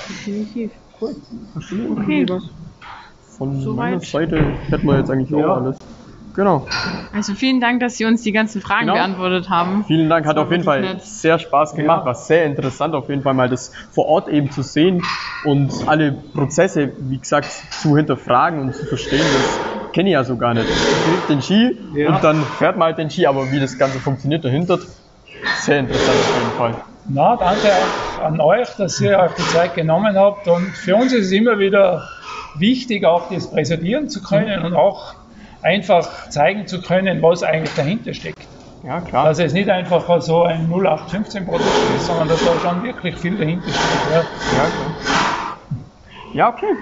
Definitiv. Du okay. Von so meiner weit. Seite hätten wir jetzt eigentlich auch ja. alles. Genau. Also vielen Dank, dass Sie uns die ganzen Fragen Genau. beantwortet haben. Vielen Dank, hat Das war auf jeden Fall nett. sehr Spaß gemacht, Ja. war sehr interessant auf jeden Fall mal das vor Ort eben zu sehen und alle Prozesse, wie gesagt, zu hinterfragen und zu verstehen, das kenne ich ja so gar nicht. Man kriegt den Ski Ja. und dann fährt man halt den Ski, aber wie das Ganze funktioniert dahinter, sehr interessant auf jeden Fall. Na, danke auch an euch, dass ihr euch die Zeit genommen habt. Und für uns ist es immer wieder wichtig, auch das präsentieren zu können und auch einfach zeigen zu können, was eigentlich dahinter steckt. Ja, klar. Dass es nicht einfach so ein 0815-Produkt ist, sondern dass da schon wirklich viel dahinter steckt. Ja. Ja, klar. Ja, okay.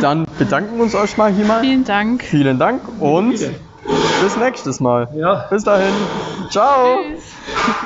Dann bedanken wir uns euch mal hier mal. Vielen Dank. Vielen Dank und Bitte. bis nächstes Mal. Ja. Bis dahin. Ciao. Tschüss.